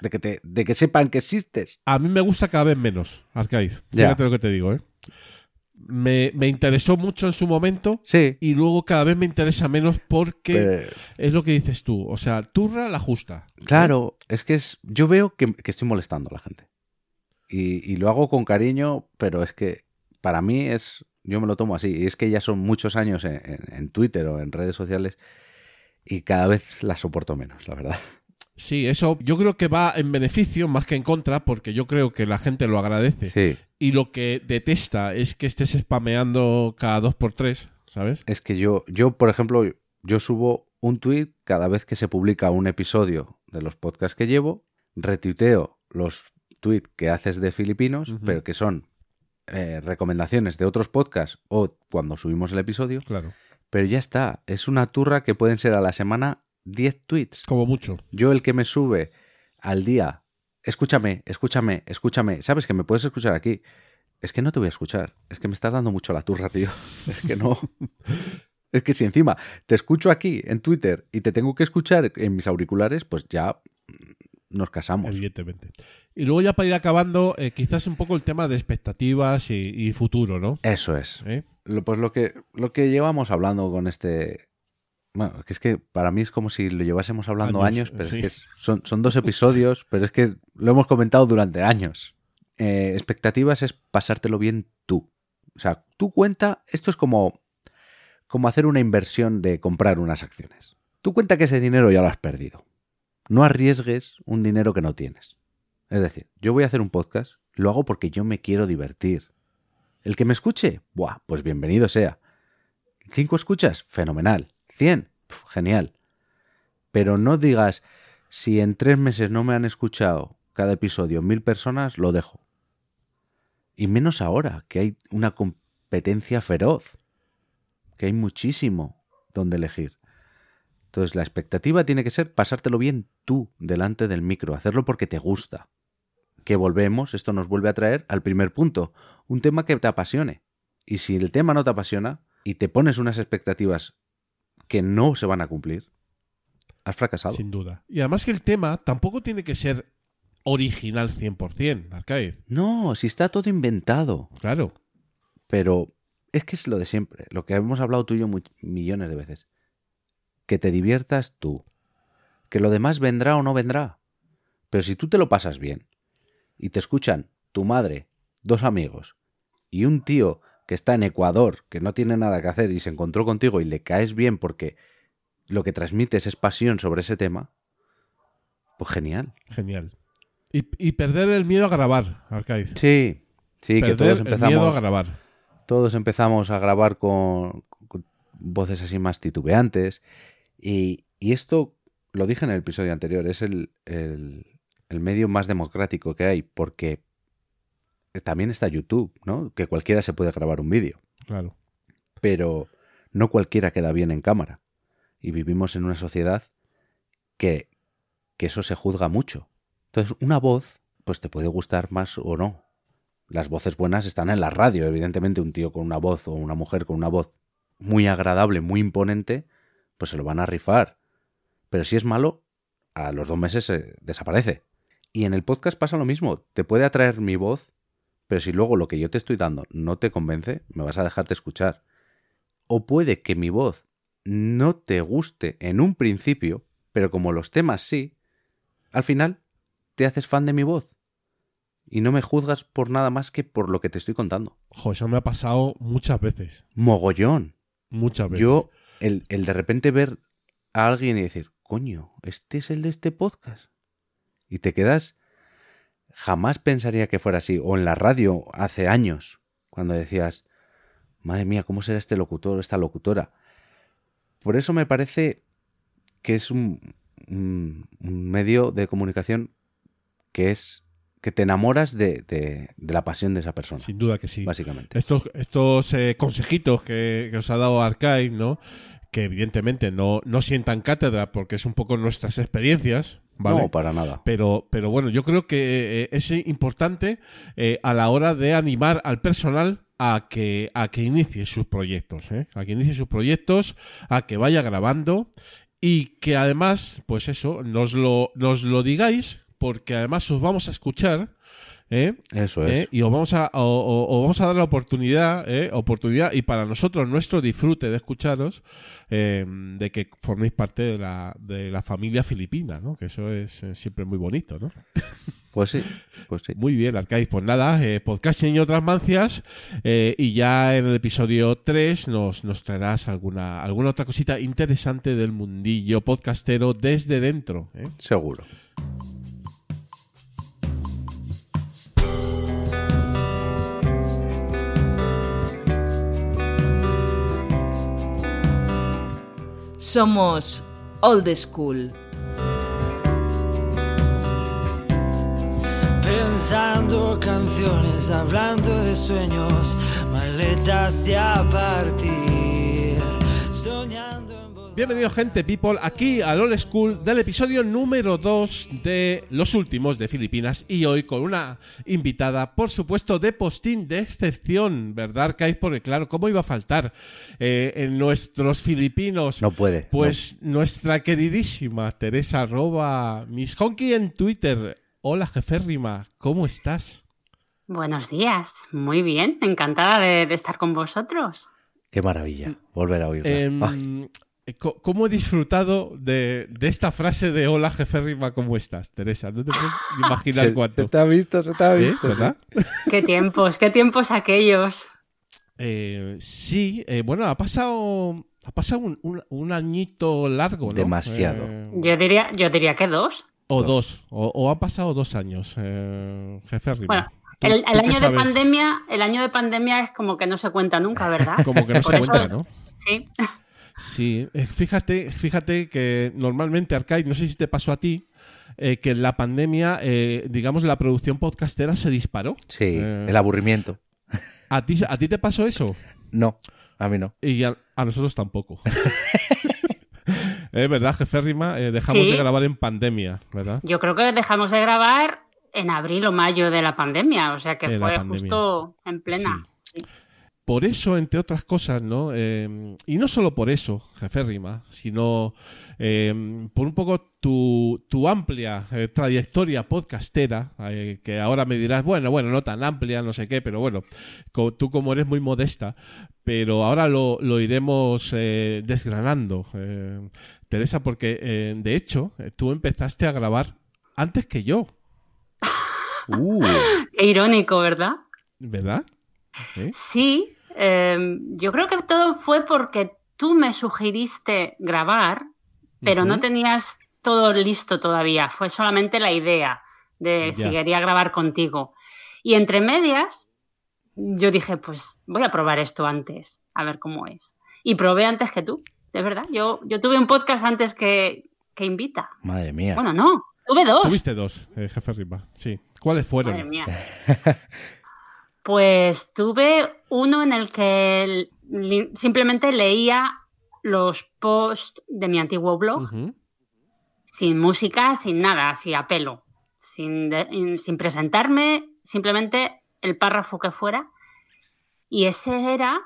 de que, te, de que sepan que existes. A mí me gusta cada vez menos, Arcaiz. Fíjate lo que te digo, ¿eh? Me, me interesó mucho en su momento Sí, y luego cada vez me interesa menos porque pero- es lo que dices tú. O sea, turra la justa. claro, es que es, yo veo que, que estoy molestando a la gente. Y, y lo hago con cariño, pero es que para mí es, yo me lo tomo así. Y es que ya son muchos años en, en- en Twitter o en redes sociales y cada vez la soporto menos, la verdad. Sí, eso yo creo que va en beneficio más que en contra porque yo creo que la gente lo agradece. Sí, Y lo que detesta es que estés spameando cada dos por tres, ¿sabes? es que yo, yo, por ejemplo, yo subo un tweet cada vez que se publica un episodio de los podcasts que llevo, retuiteo los tweets que haces de filipinos, pero que son eh, recomendaciones de otros podcasts o cuando subimos el episodio, Claro. pero ya está, es una turra que pueden ser a la semana 10 tweets. Como mucho. Yo el que me sube al día, escúchame, escúchame, escúchame, sabes que me puedes escuchar aquí. Es que no te voy a escuchar, es que me estás dando mucho la turra, tío. Es que no. Es que si encima te escucho aquí en Twitter y te tengo que escuchar en mis auriculares, pues ya nos casamos. Evidentemente. Y luego ya para ir acabando, eh, quizás un poco el tema de expectativas y, y futuro, ¿no? Eso es. ¿Eh? Lo- Pues lo que, lo que llevamos hablando con este. Bueno, que es que para mí es como si lo llevásemos hablando Años, años, pero sí. es que es- son, son dos episodios, pero es que lo hemos comentado durante años. Eh, expectativas es pasártelo bien tú. O sea, tú cuenta, esto es como, como hacer una inversión de comprar unas acciones. Tú cuenta que ese dinero ya lo has perdido. No arriesgues un dinero que no tienes. Es decir, yo voy a hacer un podcast, lo hago porque yo me quiero divertir. El que me escuche, buah, pues bienvenido sea. ¿Cinco escuchas? Fenomenal. ¿Cien? Pf, genial. Pero no digas, si en tres meses no me han escuchado cada episodio mil personas, lo dejo. Y menos ahora, que hay una competencia feroz. Que hay muchísimo donde elegir. Entonces la expectativa tiene que ser pasártelo bien tú delante del micro, hacerlo porque te gusta. Que volvemos, esto nos vuelve a traer al primer punto, un tema que te apasione. Y si el tema no te apasiona y te pones unas expectativas que no se van a cumplir, has fracasado. Sin duda. Y además que el tema tampoco tiene que ser original 100%, Arcaiz. No, si está todo inventado. Claro. Pero es que es lo de siempre, lo que hemos hablado tú y yo millones de veces. Que te diviertas tú. Que lo demás vendrá o no vendrá. Pero si tú te lo pasas bien y te escuchan tu madre, dos amigos y un tío que está en Ecuador, que no tiene nada que hacer y se encontró contigo y le caes bien porque lo que transmites es pasión sobre ese tema, pues genial. Genial. Y, y perder el miedo a grabar, Arcaiz. Sí, sí, que todos el miedo a empezamos, grabar. todos empezamos a grabar con, con voces así más titubeantes. Y, y esto, lo dije en el episodio anterior, es el, el- el medio más democrático que hay, porque también está YouTube, ¿no? Que cualquiera se puede grabar un vídeo. Claro. pero no cualquiera queda bien en cámara. Y vivimos en una sociedad que, que eso se juzga mucho. Entonces, una voz, pues te puede gustar más o no. Las voces buenas están en la radio, evidentemente un tío con una voz o una mujer con una voz muy agradable, muy imponente, pues se lo van a rifar. Pero si es malo, a los dos meses se desaparece. Y en el podcast pasa lo mismo. Te puede atraer mi voz, pero si luego lo que yo te estoy dando no te convence, me vas a dejarte escuchar. O puede que mi voz no te guste en un principio, pero como los temas sí, al final te haces fan de mi voz. Y no me juzgas por nada más que por lo que te estoy contando. Jo, eso me ha pasado muchas veces. Mogollón. Muchas veces. Yo, el, el de repente ver a alguien y decir, coño, este es el de este podcast. Y te quedas. Jamás pensaría que fuera así. O en la radio hace años, cuando decías, madre mía, ¿cómo será este locutor o esta locutora? Por eso me parece que es un, un- un medio de comunicación que es. que te enamoras de, de- de la pasión de esa persona, Sin duda que sí. básicamente. Estos, estos eh, consejitos que, que os ha dado Archive, ¿no? Que evidentemente no, no sientan cátedra porque es un poco nuestras experiencias, ¿vale? No, para nada. Pero, pero bueno, yo creo que eh, es importante eh, a la hora de animar al personal a que, a que inicie sus proyectos, ¿eh? a que inicie sus proyectos, a que vaya grabando y que además, pues eso, nos lo, nos lo digáis porque además os vamos a escuchar. ¿Eh? Eso es. ¿eh? y os vamos a o- o- os vamos a dar la oportunidad ¿eh? oportunidad y para nosotros nuestro disfrute de escucharos eh, de que forméis parte de la, de la familia filipina ¿no? que eso es siempre muy bonito ¿no? Pues sí, pues sí. muy bien Arcais pues nada eh, podcasting y otras mancias eh, y ya en el episodio 3 nos, nos traerás alguna alguna otra cosita interesante del mundillo podcastero desde dentro ¿eh? Seguro. Somos Old School. Pensando canciones, hablando de sueños, maletas de partir, soñando en voz Bienvenido gente people aquí al Old School del episodio número 2 de Los Últimos de Filipinas y hoy con una invitada, por supuesto, de postín de excepción, ¿verdad, Arcaiz? Porque claro, ¿cómo iba a faltar eh, en nuestros filipinos? No puede. Pues nuestra queridísima Teresa arroba Miss Honky en Twitter. Hola jeférrima, ¿cómo estás? Buenos días, muy bien, encantada de, de estar con vosotros. Qué maravilla volver a oírla. Em, ¿Cómo he disfrutado de, de esta frase de hola jeférrima, ¿cómo estás, Teresa? No te puedes imaginar se- cuánto. Se te ha visto, se te ha ¿Eh? visto. ¿Verdad? Qué tiempos, qué tiempos aquellos. Eh, sí, eh, bueno, ha pasado, ha pasado un, un- un añito largo, ¿no? Demasiado. Eh, Yo diría, yo diría que dos. o dos, o, o han pasado dos años, eh, jeférrima. Bueno, ¿Tú- el, año de sabes? pandemia, el año de pandemia es como que no se cuenta nunca, ¿verdad? Como que no Por se eso- cuenta, ¿no? Sí. Sí, eh, fíjate, fíjate que normalmente, Arcade, no sé si te pasó a ti, eh, que en la pandemia, eh, digamos, la producción podcastera se disparó. Sí, Eh, el aburrimiento. ¿A ti, ¿A ti te pasó eso? No, a mí no. Y a, a nosotros tampoco. Es verdad, jeférrima, eh, dejamos Sí. de grabar en pandemia, ¿verdad? Yo creo que dejamos de grabar en abril o mayo de la pandemia, o sea que De fue justo en plena. sí. Por eso, entre otras cosas, ¿no? Eh, y no solo por eso, jeférrima, sino eh, por un poco tu, tu amplia eh, trayectoria podcastera, eh, que ahora me dirás, bueno, bueno, no tan amplia, no sé qué, pero bueno, co- tú como eres muy modesta, pero ahora lo, lo iremos eh, desgranando, eh, Teresa, porque eh, de hecho tú empezaste a grabar antes que yo, Uh, Qué irónico, ¿verdad? ¿verdad? ¿Eh? Sí, eh, yo creo que todo fue porque tú me sugeriste grabar pero no Ujú. tenías todo listo todavía. Fue solamente la idea de si Ya. quería grabar contigo. Y entre medias, yo dije, pues voy a probar esto antes, a ver cómo es. Y probé antes que tú, de verdad. Yo, yo tuve un podcast antes que, que Invita. Madre mía. Bueno, no, tuve dos. Tuviste dos, eh, jefe Rima. Sí. ¿Cuáles fueron? Madre mía. Pues tuve uno en el que simplemente leía los posts de mi antiguo blog, sin música, sin nada, así a pelo, sin, de- in- sin presentarme, simplemente el párrafo que fuera. Y ese era...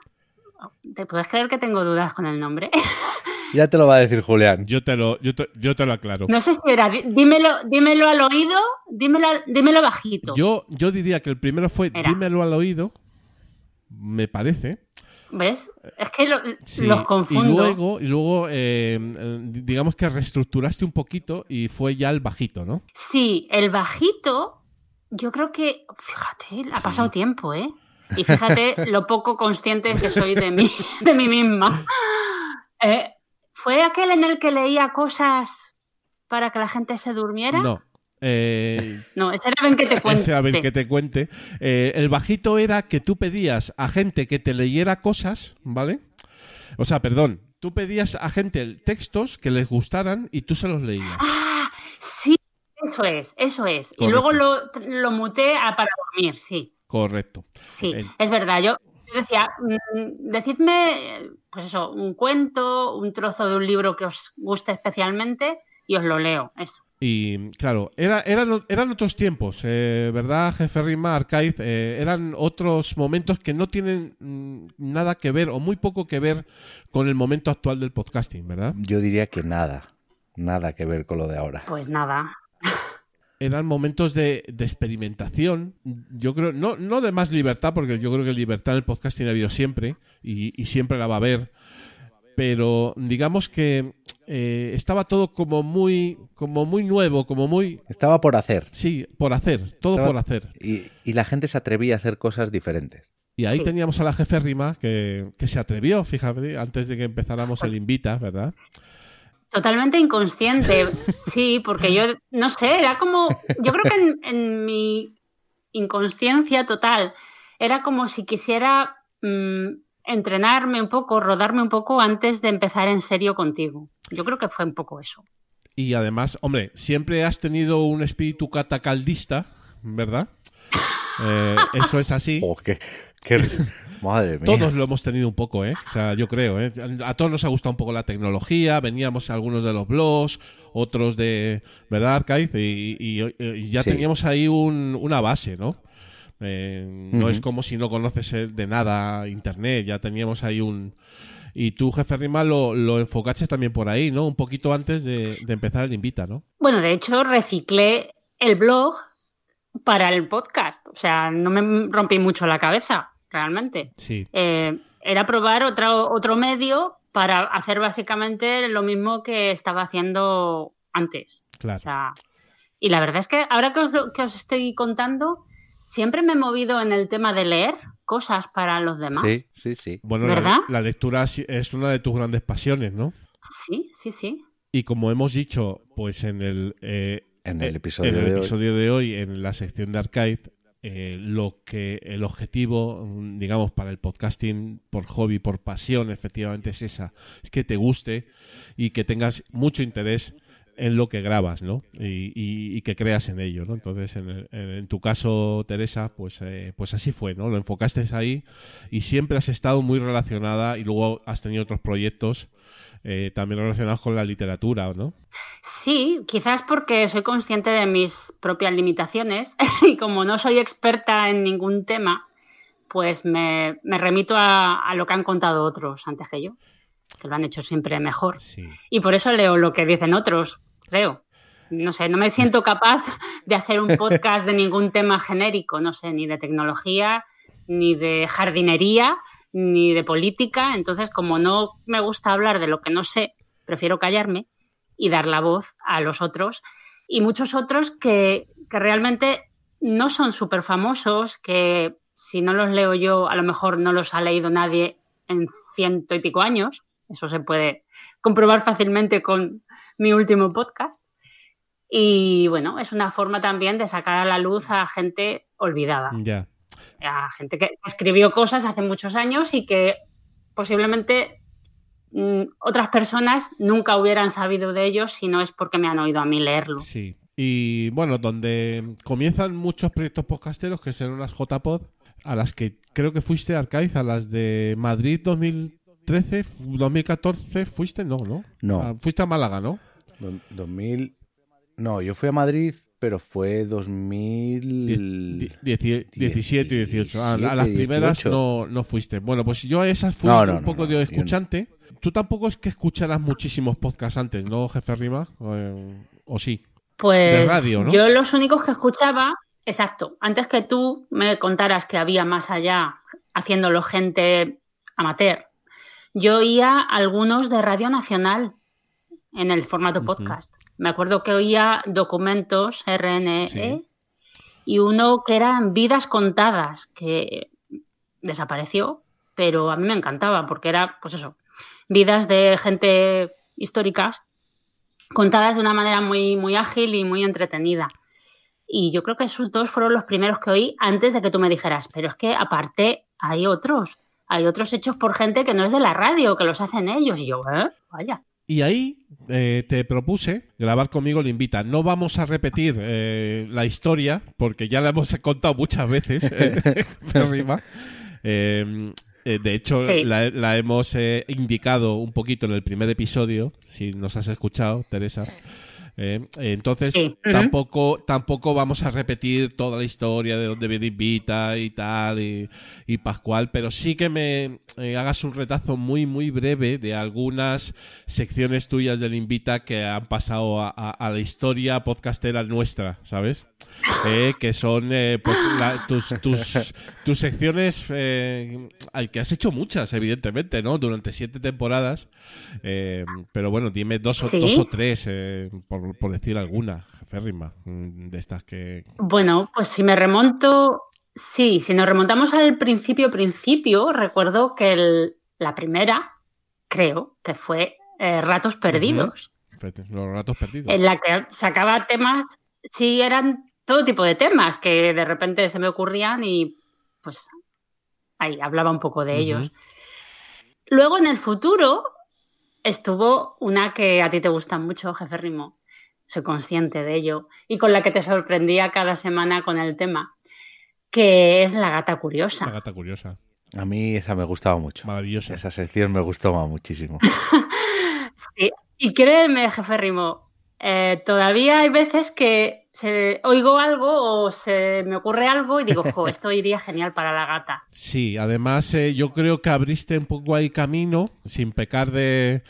¿Te puedes creer que tengo dudas con el nombre? Ya te lo va a decir Julián. Yo te lo, yo te, yo te lo aclaro. No sé si era... Dímelo, dímelo al oído, dímelo, dímelo bajito. Yo, yo diría que el primero fue Era. dímelo al oído, me parece. ¿Ves? Es que lo- Sí, los confundo. Y luego, y luego eh, eh, digamos que reestructuraste un poquito y fue ya el bajito, ¿no? Sí, el bajito, yo creo que, fíjate, ha pasado tiempo, ¿eh? Y fíjate lo poco consciente que soy de mí, de mí misma. Eh, ¿Fue aquel en el que leía cosas para que la gente se durmiera? No. Eh, No, ese era ven que te cuente. ese, a ver que te cuente. Eh, el bajito era que tú pedías a gente que te leyera cosas, ¿vale? O sea, perdón, tú pedías a gente textos que les gustaran y tú se los leías. Ah, sí, eso es, eso es. Y luego lo, lo muté a para dormir, sí. Correcto. Sí, es verdad. Yo, yo decía, mm, decidme, pues eso, un cuento, un trozo de un libro que os guste especialmente y os lo leo. Eso. Y claro, era, eran, eran otros tiempos, eh, ¿verdad, jefe Rima, Archive? Eh, eran otros momentos que no tienen mm, nada que ver o muy poco que ver con el momento actual del podcasting, ¿verdad? Yo diría que nada. Nada que ver con lo de ahora. Pues nada. Eran momentos de, de experimentación, yo creo, no, no de más libertad, porque yo creo que libertad en el podcasting ha habido siempre y, y siempre la va a haber, pero digamos que eh, estaba todo como muy, como muy nuevo, como muy... Estaba por hacer. Sí, por hacer, todo Estaba- por hacer. Y, y la gente se atrevía a hacer cosas diferentes. Y ahí Sí. teníamos a la jefe Rima que, que se atrevió, fíjate, antes de que empezáramos el Invita, ¿verdad? Totalmente inconsciente. Sí, porque yo, no sé, era como, yo creo que en, en mi inconsciencia total, era como si quisiera mm, entrenarme un poco, rodarme un poco antes de empezar en serio contigo. Yo creo que fue un poco eso. Y además, hombre, siempre has tenido un espíritu catacaldista, ¿verdad? Eh, eso es así. Oh, qué, qué- Madre mía. Todos lo hemos tenido un poco, ¿eh? O sea, yo creo, ¿eh? A todos nos ha gustado un poco la tecnología, veníamos algunos de los blogs, otros de, ¿verdad, Archive? Y, y- y ya Sí. teníamos ahí un- una base, ¿no? Eh, no es como si no conoces eh, de nada Internet, ya teníamos ahí un... Y tú, jefe Rima, lo, lo enfocaste también por ahí, ¿no? Un poquito antes de, de empezar el Invita, ¿no? Bueno, de hecho, reciclé el blog para el podcast. O sea, no me rompí mucho la cabeza, realmente. Sí. Eh, era probar otro, otro medio para hacer básicamente lo mismo que estaba haciendo antes. Claro. O sea, y la verdad es que ahora que os, que os estoy contando, siempre me he movido en el tema de leer cosas para los demás. Sí, sí, sí. Bueno, ¿Verdad? la, la lectura es una de tus grandes pasiones, ¿no? sí, sí. sí. Y como hemos dicho, pues en el, eh, En el eh, episodio en el de hoy. episodio de hoy, en la sección de Archive, eh, lo que el objetivo, mm, digamos, para el podcasting por hobby, por pasión, efectivamente es esa, es que te guste y que tengas mucho interés en lo que grabas, ¿no? Y, y- y que creas en ello, ¿no? Entonces, en, el- en- tu caso, Teresa, pues, eh, pues así fue, ¿no? Lo enfocaste ahí y siempre has estado muy relacionada y luego has tenido otros proyectos eh, también relacionados con la literatura, ¿no? Sí, quizás porque soy consciente de mis propias limitaciones y como no soy experta en ningún tema, pues me, me remito a, a lo que han contado otros antes que yo, que lo han hecho siempre mejor. Sí. Y por eso leo lo que dicen otros, creo. No sé, no me siento capaz de hacer un podcast de ningún tema genérico, no sé, ni de tecnología, ni de jardinería, ni de política. Entonces, como no me gusta hablar de lo que no sé, prefiero callarme y dar la voz a los otros. Y muchos otros que, que realmente no son súper famosos, que si no los leo yo, a lo mejor no los ha leído nadie en ciento y pico años. Eso se puede comprobar fácilmente con mi último podcast. Y bueno, es una forma también de sacar a la luz a gente olvidada. Ya. A gente que escribió cosas hace muchos años y que posiblemente mm, otras personas nunca hubieran sabido de ellos si no es porque me han oído a mí leerlo. Sí. Y bueno, donde comienzan muchos proyectos podcasteros que son las JPod, a las que creo que fuiste Arcaiz, a las de Madrid 2013, 2014, fuiste, no, ¿no? No. Ah, fuiste a Málaga, ¿no? Do- 2000. No, yo fui a Madrid, pero fue 2000. Die- dieci- 17 y 18. Ah, a, a 17, las primeras 18. no, no fuiste. Bueno, pues yo a esas fui No, un no, no, poco no, de escuchante. Tú tampoco es que escucharas muchísimos podcasts antes, ¿no, jefe Rima? Eh, ¿O sí? Pues De radio, ¿no? yo los únicos que escuchaba, exacto, antes que tú me contaras que había más allá haciéndolo gente amateur, yo oía algunos de Radio Nacional en el formato podcast. Me acuerdo que oía documentos RNE Sí. y uno que eran Vidas Contadas, que desapareció, pero a mí me encantaba porque era, pues eso, vidas de gente históricas contadas de una manera muy, muy ágil y muy entretenida. Y yo creo que esos dos fueron los primeros que oí antes de que tú me dijeras, pero es que aparte hay otros, hay otros hechos por gente que no es de la radio, que los hacen ellos. Y yo, ¿eh? Vaya. Y ahí eh, te propuse grabar conmigo el invita. No vamos a repetir eh, la historia, porque ya la hemos contado muchas veces. eh. Eh, de hecho, Sí. la, la hemos eh, indicado un poquito en el primer episodio, si nos has escuchado, Teresa. Eh, entonces, Sí. Tampoco, tampoco vamos a repetir toda la historia de dónde viene Invita y tal, y, y Pascual, pero sí que me eh, hagas un retazo muy, muy breve de algunas secciones tuyas del Invita que han pasado a, a- a la historia podcastera nuestra, ¿sabes? Eh, que son eh, pues la- tus, tus, tus secciones eh, que has hecho muchas, evidentemente, ¿no? Durante siete temporadas. Eh, pero bueno, dime dos o, Sí. dos o tres, por, por decir alguna, férrima, mm, de estas que... Bueno, pues si me remonto, sí, si nos remontamos al principio, principio, recuerdo que el- la primera, creo, que fue Ratos Perdidos, Los ratos perdidos. en la que sacaba temas, sí, eran todo tipo de temas que de repente se me ocurrían y pues ahí hablaba un poco de ellos. Luego en el futuro estuvo una que a ti te gusta mucho, Jefe Rimo. Soy consciente de ello. Y con la que te sorprendía cada semana con el tema, que es La Gata Curiosa. La gata curiosa, A mí esa me gustaba mucho. maravillosa. Esa sección me gustaba muchísimo. Sí. Y créeme, Jefe Rimo, eh, todavía hay veces que se, oigo algo o se me ocurre algo y digo, jo, esto iría genial para la gata. Sí, además eh, yo creo que abriste un poco ahí camino, sin pecar de,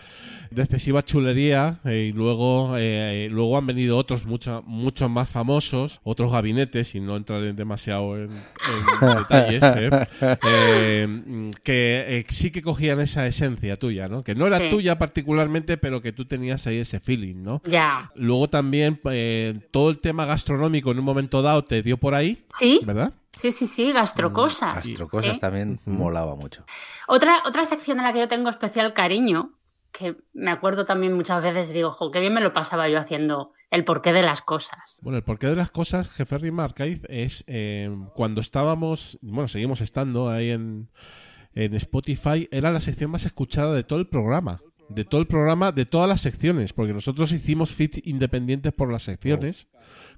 de excesiva chulería, eh, y luego, eh, luego han venido otros mucho, muchos más famosos, otros gabinetes, y no entraré demasiado en, en detalles, eh, eh, mm, que eh, sí que cogían esa esencia tuya, ¿no? Que no era Sí. tuya particularmente, pero que tú tenías ahí ese feeling, ¿no? Ya. Luego también eh, todo el tema gastronómico en un momento dado te dio por ahí, Sí, ¿verdad? sí, sí, sí, gastrocosas. Astrocosas Sí. también molaba mucho. Otra, otra sección a la que yo tengo especial cariño, que me acuerdo también muchas veces, digo, jo, qué bien me lo pasaba yo haciendo el porqué de las cosas. Bueno, el porqué de las cosas, jefe Arcaiz, es eh, cuando estábamos, bueno, seguimos estando ahí en, en Spotify, era la sección más escuchada de todo el programa. De todo el programa, de todas las secciones, porque nosotros hicimos feed independientes por las secciones.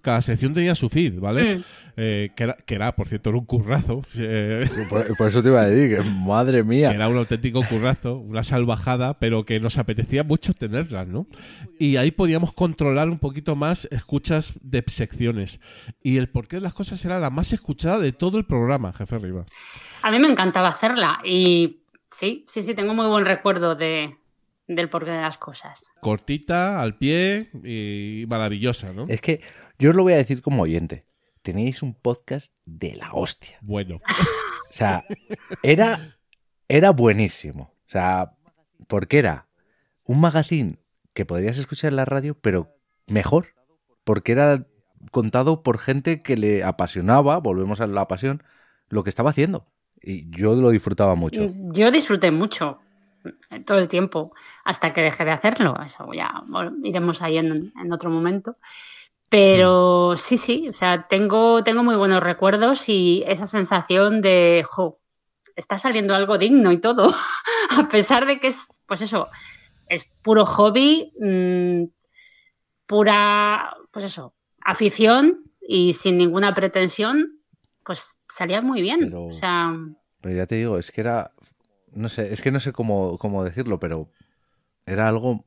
Cada sección tenía su feed, ¿vale? Mm. Eh, que, era, que era, por cierto, era un currazo. eh, Por, por eso te iba a decir que, madre que mía. era un auténtico currazo, una salvajada, pero que nos apetecía mucho tenerlas, ¿no? Y ahí podíamos controlar un poquito más escuchas de secciones. Y el porqué de las cosas era la más escuchada de todo el programa, jefe Riva. A mí me encantaba hacerla y sí, sí, sí, tengo muy buen recuerdo de, del porqué de las cosas. Cortita, al pie y maravillosa, ¿no? Es que yo os lo voy a decir como oyente. Tenéis un podcast de la hostia. Bueno, O sea, era, era buenísimo. O sea, porque era un magazine que podrías escuchar en la radio, pero mejor. Porque era contado por gente que le apasionaba, volvemos a la pasión, lo que estaba haciendo. Y yo lo disfrutaba mucho. Yo disfruté mucho. Todo el tiempo hasta que dejé de hacerlo. Eso ya iremos ahí en, en otro momento. Pero sí, sí, o sea, tengo, tengo muy buenos recuerdos y esa sensación de, jo, está saliendo algo digno y todo, a pesar de que es, pues eso, es puro hobby, mmm, pura, pues eso, afición y sin ninguna pretensión, pues salía muy bien. Pero, o sea, pero ya te digo, es que era, no sé, es que no sé cómo, cómo decirlo, pero era algo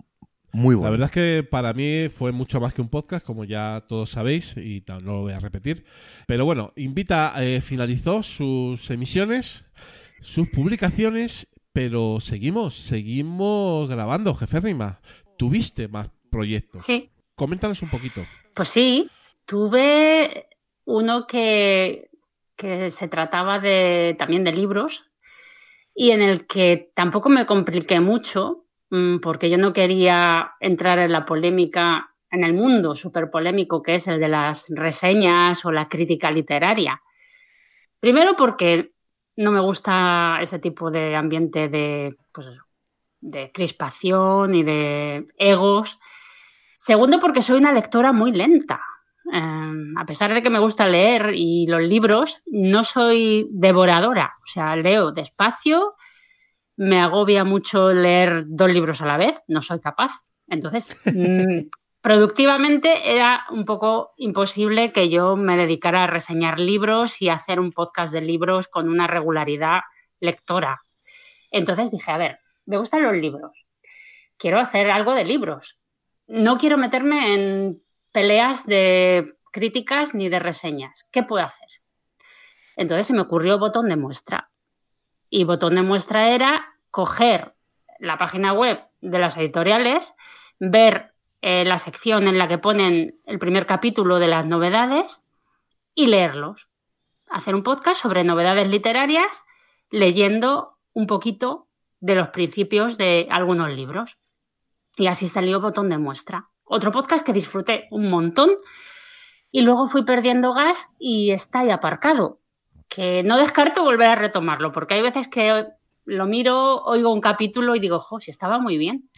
muy bueno. La verdad es que para mí fue mucho más que un podcast, como ya todos sabéis, y no lo voy a repetir. Pero bueno, Invita eh, finalizó sus emisiones, sus publicaciones, pero seguimos, seguimos grabando, jefe Rima. Tuviste más proyectos. sí, Coméntanos un poquito. Pues sí, tuve uno que, que se trataba de, también de libros y en el que tampoco me compliqué mucho mm, porque yo no quería entrar en la polémica, en el mundo súper polémico que es el de las reseñas o la crítica literaria. Primero porque no me gusta ese tipo de ambiente de, pues de crispación y de egos. Segundo, porque soy una lectora muy lenta. Eh, a pesar de que me gusta leer y los libros, no soy devoradora. O sea, leo despacio, me agobia mucho leer dos libros a la vez, no soy capaz. Entonces, mm, productivamente era un poco imposible que yo me dedicara a reseñar libros y hacer un podcast de libros con una regularidad lectora. Entonces dije, a ver, me gustan los libros, quiero hacer algo de libros no quiero meterme en peleas de críticas ni de reseñas. ¿Qué puedo hacer? Entonces se me ocurrió botón de muestra. Y botón de muestra era coger la página web de las editoriales, ver eh, la sección en la que ponen el primer capítulo de las novedades y leerlos. Hacer un podcast sobre novedades literarias leyendo un poquito de los principios de algunos libros. Y así salió botón de muestra. Otro podcast que disfruté un montón y luego fui perdiendo gas y está ahí aparcado. Que no descarto volver a retomarlo, porque hay veces que lo miro, oigo un capítulo y digo, jo, si estaba muy bien.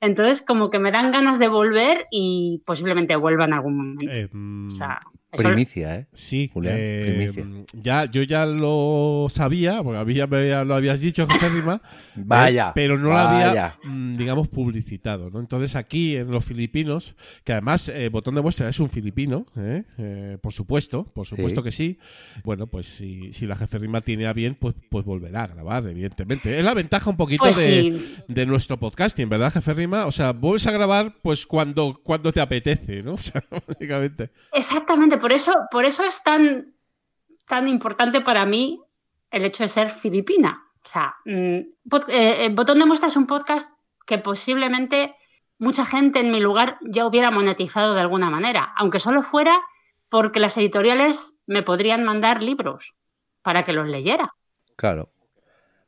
Entonces, como que me dan ganas de volver y posiblemente vuelva en algún momento. Eh, mm, o sea, eso- Primicia, ¿eh? Sí, Julián, eh, primicia. ya, yo ya lo sabía, porque había, me lo habías dicho, José Rima, eh, Vaya, pero no lo vaya. había, mm, digamos, publicitado. ¿no? Entonces aquí en los filipinos, que además eh, Botón de Muestra es un filipino, ¿eh? Eh, por supuesto, por supuesto Sí. que sí. Bueno, pues si, si la jefe Rima tiene a bien, pues, pues volverá a grabar, evidentemente. Es la ventaja un poquito Pues de, sí. de nuestro podcasting, ¿verdad, jefe Rima? O sea, vuelves a grabar pues cuando, cuando te apetece, ¿no? O sea, básicamente. Exactamente, por eso, por eso es tan, tan importante para mí el hecho de ser filipina. O sea, mm, pod- eh, eh, Botón de Muestra es un podcast que posiblemente mucha gente en mi lugar ya hubiera monetizado de alguna manera, aunque solo fuera porque las editoriales me podrían mandar libros para que los leyera. Claro.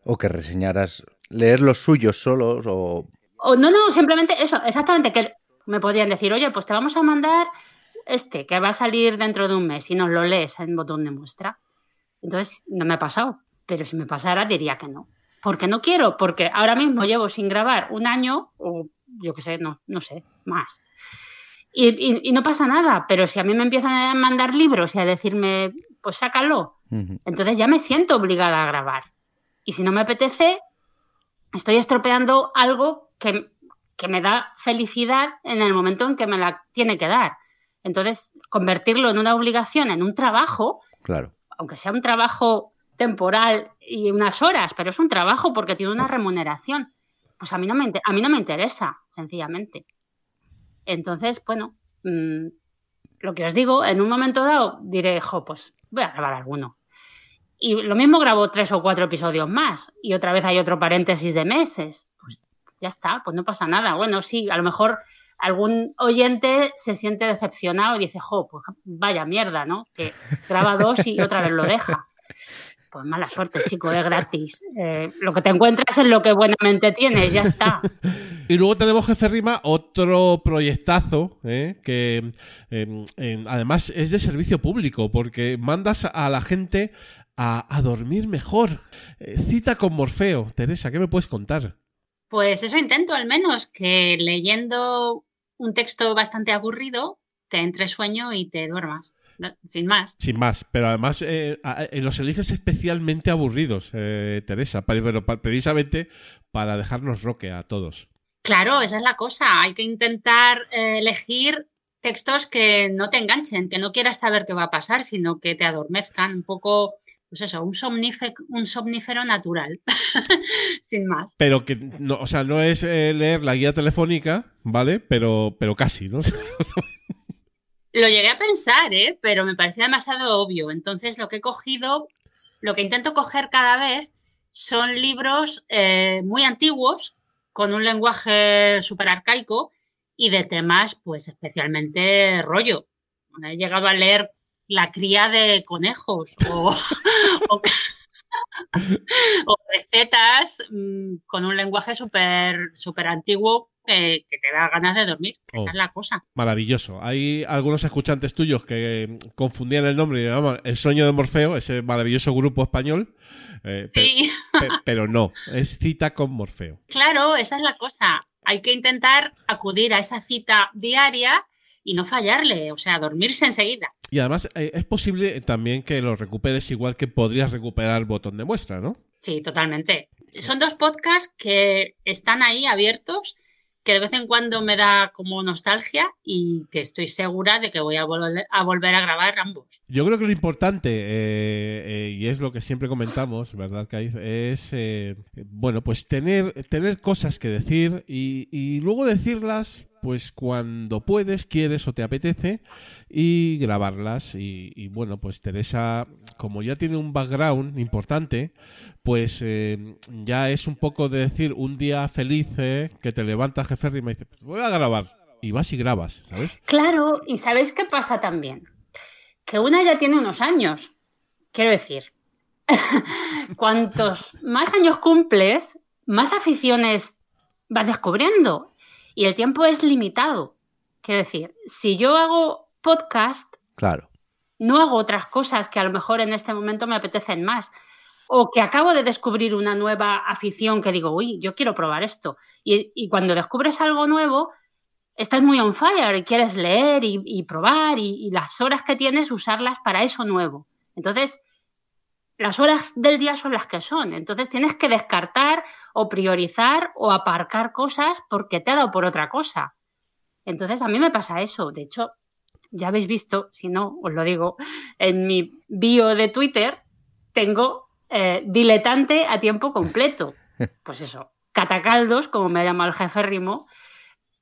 O que reseñaras, leer los suyos solos o... O no, no, simplemente eso, exactamente, que me podrían decir, oye, pues te vamos a mandar este, que va a salir dentro de un mes y nos lo lees en botón de muestra. Entonces, no me ha pasado, pero si me pasara diría que no. Porque no quiero, porque ahora mismo llevo sin grabar un año, o yo qué sé, no, no sé, más. Y, y- y no pasa nada, pero si a mí me empiezan a mandar libros y a decirme, pues sácalo, entonces ya me siento obligada a grabar. Y si no me apetece, estoy estropeando algo que, que me da felicidad en el momento en que me la tiene que dar. Entonces, convertirlo en una obligación, en un trabajo, Claro. aunque sea un trabajo temporal y unas horas, pero es un trabajo porque tiene una remuneración, pues a mí no me, a mí no me interesa, sencillamente. Entonces, bueno, mm, lo que os digo, en un momento dado diré, jo, pues voy a grabar alguno. Y lo mismo grabo tres o cuatro episodios más y otra vez hay otro paréntesis de meses. Pues ya está, pues no pasa nada. Bueno, sí, a lo mejor algún oyente se siente decepcionado y dice, jo, pues vaya mierda, ¿no? Que graba dos y otra vez lo deja. Pues mala suerte, chico, es gratis. Eh, lo que te encuentras es lo que buenamente tienes, ya está. Y luego tenemos Jefe Rima, otro proyectazo, ¿eh? que eh, en- además es de servicio público, porque mandas a la gente a, a dormir mejor. Eh, cita con Morfeo. Teresa, ¿qué me puedes contar? Pues eso intento al menos, que leyendo un texto bastante aburrido te entre sueño y te duermas. ¿no? Sin más. Sin más, pero además eh, eh, los eliges especialmente aburridos, eh, Teresa, pero precisamente para dejarnos roque a todos. Claro, esa es la cosa. Hay que intentar eh, elegir textos que no te enganchen, que no quieras saber qué va a pasar, sino que te adormezcan un poco, pues eso, un, somnífe- un somnífero natural, sin más. Pero que, no, o sea, no es eh, leer la guía telefónica, ¿vale? Pero, pero casi, ¿no? Lo llegué a pensar, ¿eh? pero me parecía demasiado obvio. Entonces, lo que he cogido, lo que intento coger cada vez son libros eh, muy antiguos, con un lenguaje súper arcaico y de temas, pues especialmente rollo. He llegado a leer La cría de conejos o, o- o recetas mm, con un lenguaje súper súper antiguo que, que te da ganas de dormir. Esa Oh. es la cosa. Maravilloso. Hay algunos escuchantes tuyos que eh, confundían el nombre y llamaban El sueño de Morfeo, ese maravilloso grupo español. eh, Sí. pe- pero no, es cita con Morfeo. Claro, esa es la cosa. Hay que intentar acudir a esa cita diaria y no fallarle, o sea, dormirse enseguida. Y además eh, es posible también que lo recuperes igual que podrías recuperar botón de muestra, ¿no? Sí, totalmente. Son dos podcasts que están ahí abiertos, que de vez en cuando me da como nostalgia y que estoy segura de que voy a volver a, volver a grabar ambos. Yo creo que lo importante, eh, eh, y es lo que siempre comentamos, ¿verdad, Kai? Es, bueno, pues tener, tener cosas que decir y, y luego decirlas, pues cuando puedes, quieres o te apetece, y grabarlas. Y, bueno, pues Teresa, como ya tiene un background importante, pues eh, ya es un poco de decir un día feliz eh, que te levantas, jefe, y me dice, pues voy a grabar. Y vas y grabas, ¿sabes? Claro, y ¿sabéis qué pasa también? Que una ya tiene unos años. Quiero decir, cuantos más años cumples, más aficiones vas descubriendo. Y el tiempo es limitado. Quiero decir, si yo hago podcast, Claro. no hago otras cosas que a lo mejor en este momento me apetecen más. O que acabo de descubrir una nueva afición que digo, uy, yo quiero probar esto. Y, y cuando descubres algo nuevo, estás muy on fire y quieres leer y, y probar y, y las horas que tienes usarlas para eso nuevo. Entonces, las horas del día son las que son. Entonces tienes que descartar o priorizar o aparcar cosas porque te ha dado por otra cosa. Entonces a mí me pasa eso. De hecho, ya habéis visto, si no, os lo digo, en mi bio de Twitter tengo eh, diletante a tiempo completo. Pues eso, catacaldos, como me ha llamado el jefe Rimo,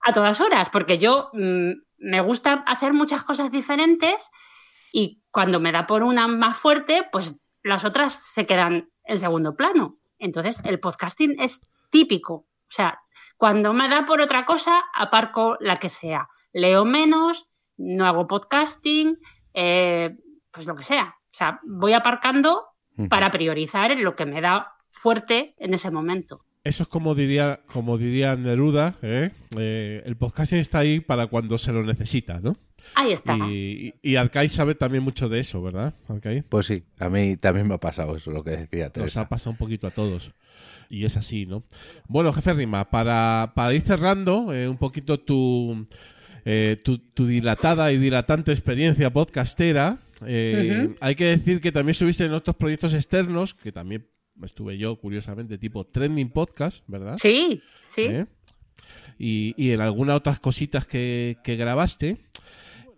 a todas horas, porque yo mm, me gusta hacer muchas cosas diferentes y cuando me da por una más fuerte, pues las otras se quedan en segundo plano. Entonces, el podcasting es típico. O sea, cuando me da por otra cosa, aparco la que sea. Leo menos, no hago podcasting, eh, pues lo que sea. O sea, voy aparcando para priorizar lo que me da fuerte en ese momento. Eso es como diría, como diría Neruda, ¿eh? Eh, el podcasting está ahí para cuando se lo necesita, ¿no? Ahí está. Y, y Arcai sabe también mucho de eso, ¿verdad? Arcai. Pues sí, a mí también me ha pasado eso, lo que decía Nos Teresa. ha pasado un poquito a todos. Y es así, ¿no? Bueno, jefe Rima, para, para ir cerrando eh, un poquito tu, eh, tu, tu dilatada y dilatante experiencia podcastera, eh, hay que decir que también estuviste en otros proyectos externos, que también estuve yo, curiosamente, tipo Trending Podcast, ¿verdad? Sí, sí. ¿eh? y, y en algunas otras cositas que, que grabaste.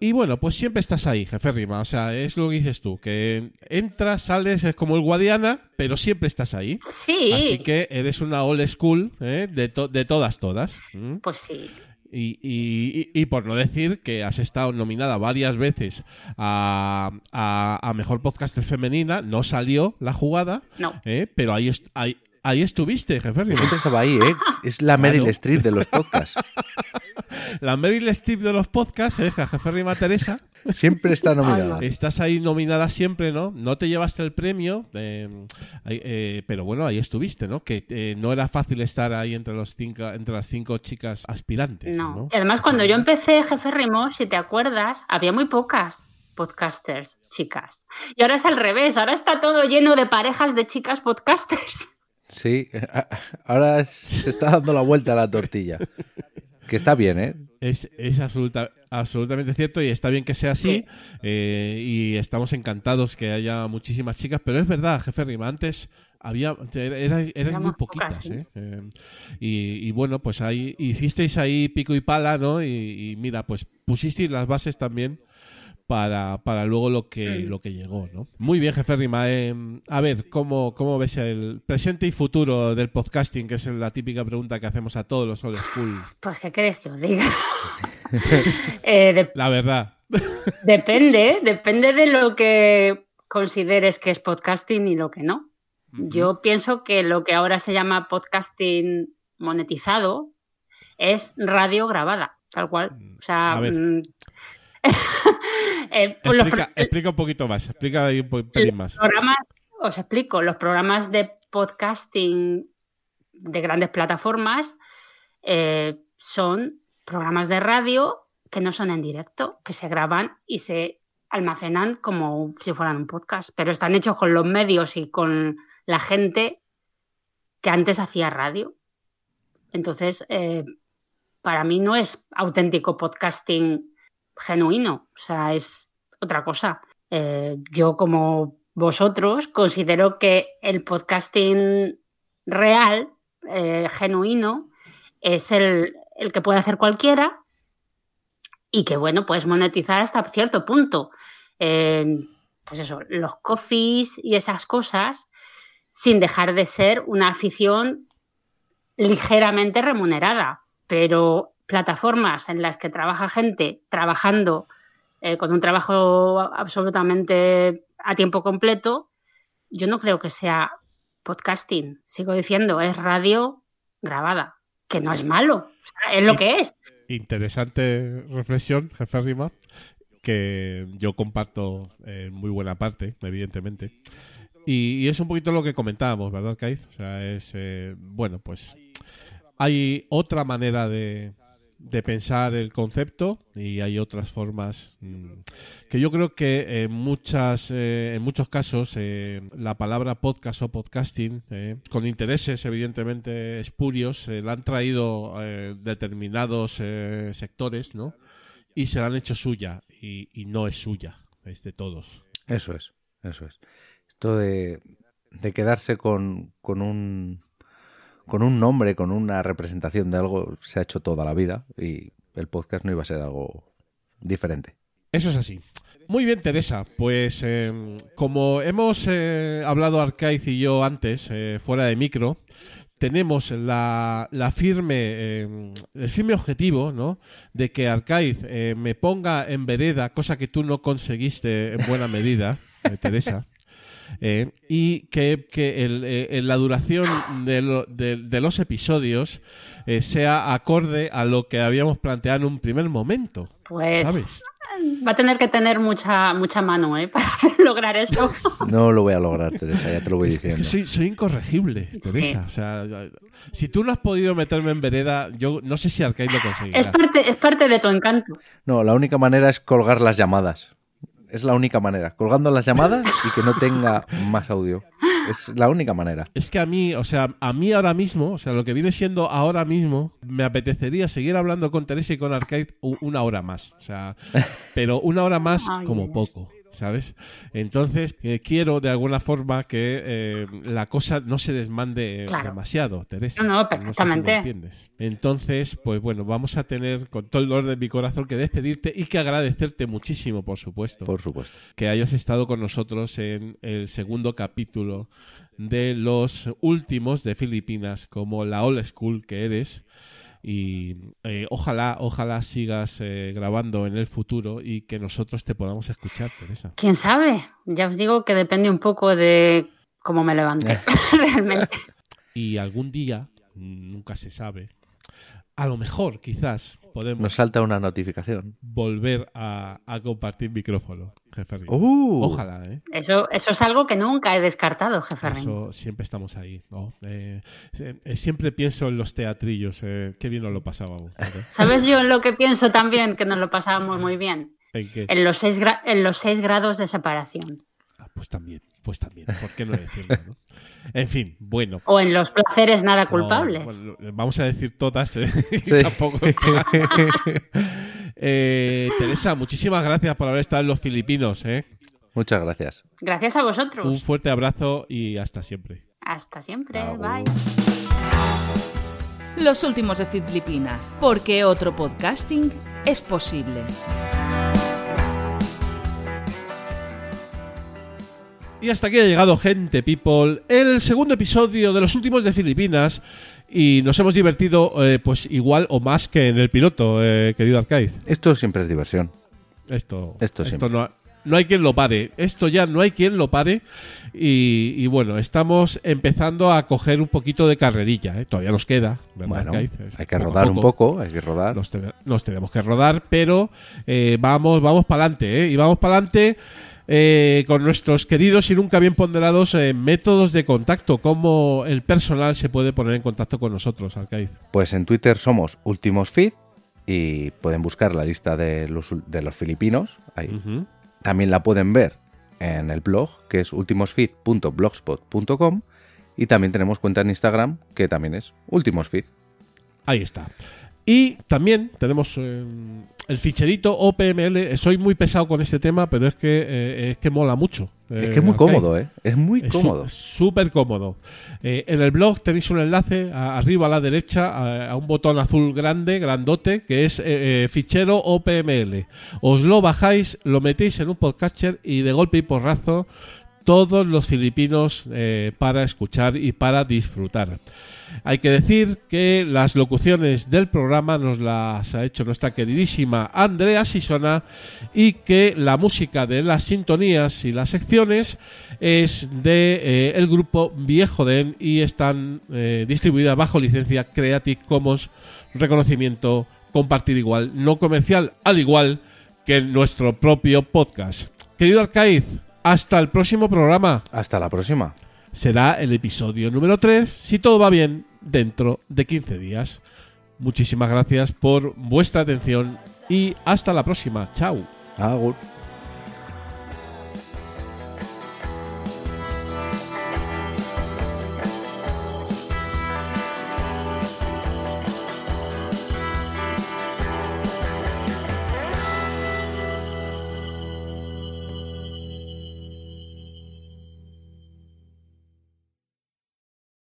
Y bueno, pues siempre estás ahí, jefe Rima. O sea, es lo que dices tú, que entras, sales, es como el Guadiana, pero siempre estás ahí. Sí. Así que eres una old school ¿eh? de, to- de todas, todas. ¿m? Pues sí. Y, y- y- por no decir que has estado nominada varias veces a, a- a Mejor Podcaster Femenina, no salió la jugada, No. ¿eh? pero ahí, ahí, ahí estuviste, jefe. Siempre estaba ahí, ¿eh? Es la Meryl Claro. Streep de los podcasts. La Meryl Streep de los podcasts, ¿eh? jefe Rima Teresa. Siempre está nominada. Estás ahí nominada siempre, ¿no? No te llevaste el premio, eh, eh, pero bueno, ahí estuviste, ¿no? Que eh, no era fácil estar ahí entre, los cinco, entre las cinco chicas aspirantes, ¿no? No. Y además, cuando yo empecé Jefe Rimo, si te acuerdas, había muy pocas podcasters, chicas. Y ahora es al revés, ahora está todo lleno de parejas de chicas podcasters. Sí, ahora se está dando la vuelta a la tortilla. Que está bien, ¿eh? Es, es absoluta- absolutamente cierto y está bien que sea así eh, y estamos encantados que haya muchísimas chicas, pero es verdad, jefe Rima, antes había era, era- erais muy poquitas, ¿eh? Eh, y, y bueno, pues ahí hicisteis ahí pico y pala, ¿no? Y, y mira, pues pusisteis las bases también para, para luego lo que, Mm. lo que llegó, ¿no? Muy bien, jefe Rima. eh, a ver, ¿cómo, ¿cómo ves el presente y futuro del podcasting? Que es la típica pregunta que hacemos a todos los old school. Pues, ¿qué queréis que os diga? Eh, de- La verdad. depende, depende de lo que consideres que es podcasting y lo que no. Yo pienso que lo que ahora se llama podcasting monetizado es radio grabada, tal cual. O sea, A ver. mm, eh, pues Explica, un poquito más, explica ahí un po- pelín más. programas, os explico, los programas de podcasting de grandes plataformas eh, son programas de radio que no son en directo, que se graban y se almacenan como si fueran un podcast, pero están hechos con los medios y con la gente que antes hacía radio. Entonces, eh, para mí no es auténtico podcasting genuino, o sea, es otra cosa. Eh, yo, como vosotros, considero que el podcasting real, eh, genuino, es el, el que puede hacer cualquiera y que, bueno, puedes monetizar hasta cierto punto. Eh, pues eso, los coffees y esas cosas, sin dejar de ser una afición ligeramente remunerada, pero plataformas en las que trabaja gente trabajando eh, con un trabajo absolutamente a tiempo completo, yo no creo que sea podcasting. Sigo diciendo, es radio grabada, que no es malo, o sea, es lo que es. Interesante reflexión, jefe Rima, que yo comparto en muy buena parte, evidentemente. Y, y es un poquito lo que comentábamos, ¿verdad, Kaiz? O sea, es, eh, bueno, pues hay otra manera de, de pensar el concepto y hay otras formas mm, que yo creo que en muchas eh, en muchos casos eh, la palabra podcast o podcasting eh, con intereses evidentemente espurios eh, la han traído eh, determinados eh, sectores no y se la han hecho suya y, y no es suya es de todos Eso es, eso es. Esto de, de quedarse con, con un con un nombre, con una representación de algo, se ha hecho toda la vida y el podcast no iba a ser algo diferente. Eso es así. Muy bien, Teresa. Pues eh, como hemos eh, hablado Arcaiz y yo antes, eh, fuera de micro, tenemos la, la firme, eh, el firme objetivo, ¿no? De que Arcaiz eh, me ponga en vereda, cosa que tú no conseguiste en buena medida, eh, Teresa. Eh, y que, que el, eh, en la duración de, lo- de- de los episodios eh, sea acorde a lo que habíamos planteado en un primer momento. Pues ¿Sabes? va a tener que tener mucha, mucha mano ¿eh? para lograr eso. No lo voy a lograr, Teresa, ya te lo voy Es, es diciendo. que soy, soy incorregible, Teresa. O sea, si tú no has podido meterme en vereda, yo no sé si Arcade lo conseguirá. Es parte, es parte de tu encanto. No, la única manera es colgar las llamadas. Es la única manera. Colgando las llamadas y que no tenga más audio. Es la única manera. Es que a mí, o sea, a mí ahora mismo, o sea, lo que viene siendo ahora mismo, me apetecería seguir hablando con Teresa y con Arcade una hora más. O sea, pero una hora más como poco. ¿Sabes? Entonces, eh, quiero de alguna forma que eh, la cosa no se desmande eh, Claro. demasiado, Teresa. No, no, sé si me perfectamente. entiendes. Entonces, pues bueno, vamos a tener con todo el dolor de mi corazón que despedirte y que agradecerte muchísimo, por supuesto Por supuesto. que hayas estado con nosotros en el segundo capítulo de los últimos de Filipinas, como la old school que eres. Y eh, ojalá, ojalá sigas eh, grabando en el futuro y que nosotros te podamos escuchar, Teresa. ¿Quién sabe? Ya os digo que depende un poco de cómo me levante, realmente. Y algún día, nunca se sabe, a lo mejor quizás podemos Nos salta una notificación. volver a, a compartir micrófono, jefe. ¡Uh! Ojalá, ¿eh? Eso, eso es algo que nunca he descartado, jefe. Eso siempre estamos ahí, ¿no? Eh, eh, siempre pienso en los teatrillos, eh, qué bien nos lo pasábamos. ¿Sabes yo en lo que pienso también? Que nos lo pasábamos muy bien. ¿En qué? En los seis, gra- en los seis grados de separación. Pues también, pues también. ¿Por qué no decirlo? no? En fin, bueno. O en los placeres nada culpables. Bueno, vamos a decir todas. ¿eh? Sí. tampoco- Eh, Teresa, muchísimas gracias por haber estado en los Filipinos. ¿eh? Muchas gracias. Gracias a vosotros. Un fuerte abrazo y hasta siempre. Hasta siempre. Bye. Los últimos de Filipinas, porque otro podcasting es posible. Y hasta aquí ha llegado Gente People, el segundo episodio de los últimos de Filipinas. Y nos hemos divertido, eh, pues igual o más que en el piloto, eh, querido Arcaiz. Esto siempre es diversión. Esto, Esto siempre. no, no hay quien lo pare. Esto ya no hay quien lo pare. Y, y bueno, estamos empezando a coger un poquito de carrerilla. ¿eh? Todavía nos queda, ¿verdad, Bueno, hay que poco rodar un poco. hay que rodar. Nos, te- nos tenemos que rodar, pero eh, vamos, vamos para adelante, ¿eh? Y vamos para adelante eh, con nuestros queridos y nunca bien ponderados eh, métodos de contacto, cómo el personal se puede poner en contacto con nosotros, Alcaiz. Pues en Twitter somos Últimos Feed y pueden buscar la lista de los, de los filipinos. Ahí. También la pueden ver en el blog, que es ultimosfeed.blogspot.com. Y también tenemos cuenta en Instagram, que también es Ultimosfeed. Ahí está. Y también tenemos eh, el ficherito OPML. Soy muy pesado con este tema, pero es que, eh, es que mola mucho. es eh, que es muy cómodo, ¿eh? Es muy Es cómodo. Súper cómodo. Eh, en el blog tenéis un enlace a- arriba a la derecha a, a un botón azul grande, grandote, que es eh, eh, fichero OPML. Os lo bajáis, lo metéis en un podcatcher y de golpe y porrazo todos los filipinos eh, para escuchar y para disfrutar. Hay que decir que las locuciones del programa nos las ha hecho nuestra queridísima Andrea Sisona y que la música de las sintonías y las secciones es de eh, el grupo Viejo Den y están eh, distribuidas bajo licencia Creative Commons reconocimiento compartir igual no comercial al igual que nuestro propio podcast. Querido Arcaiz, hasta el próximo programa Hasta la próxima. será el episodio número 3, si todo va bien, dentro de 15 días. Muchísimas gracias por vuestra atención y hasta la próxima. Chao.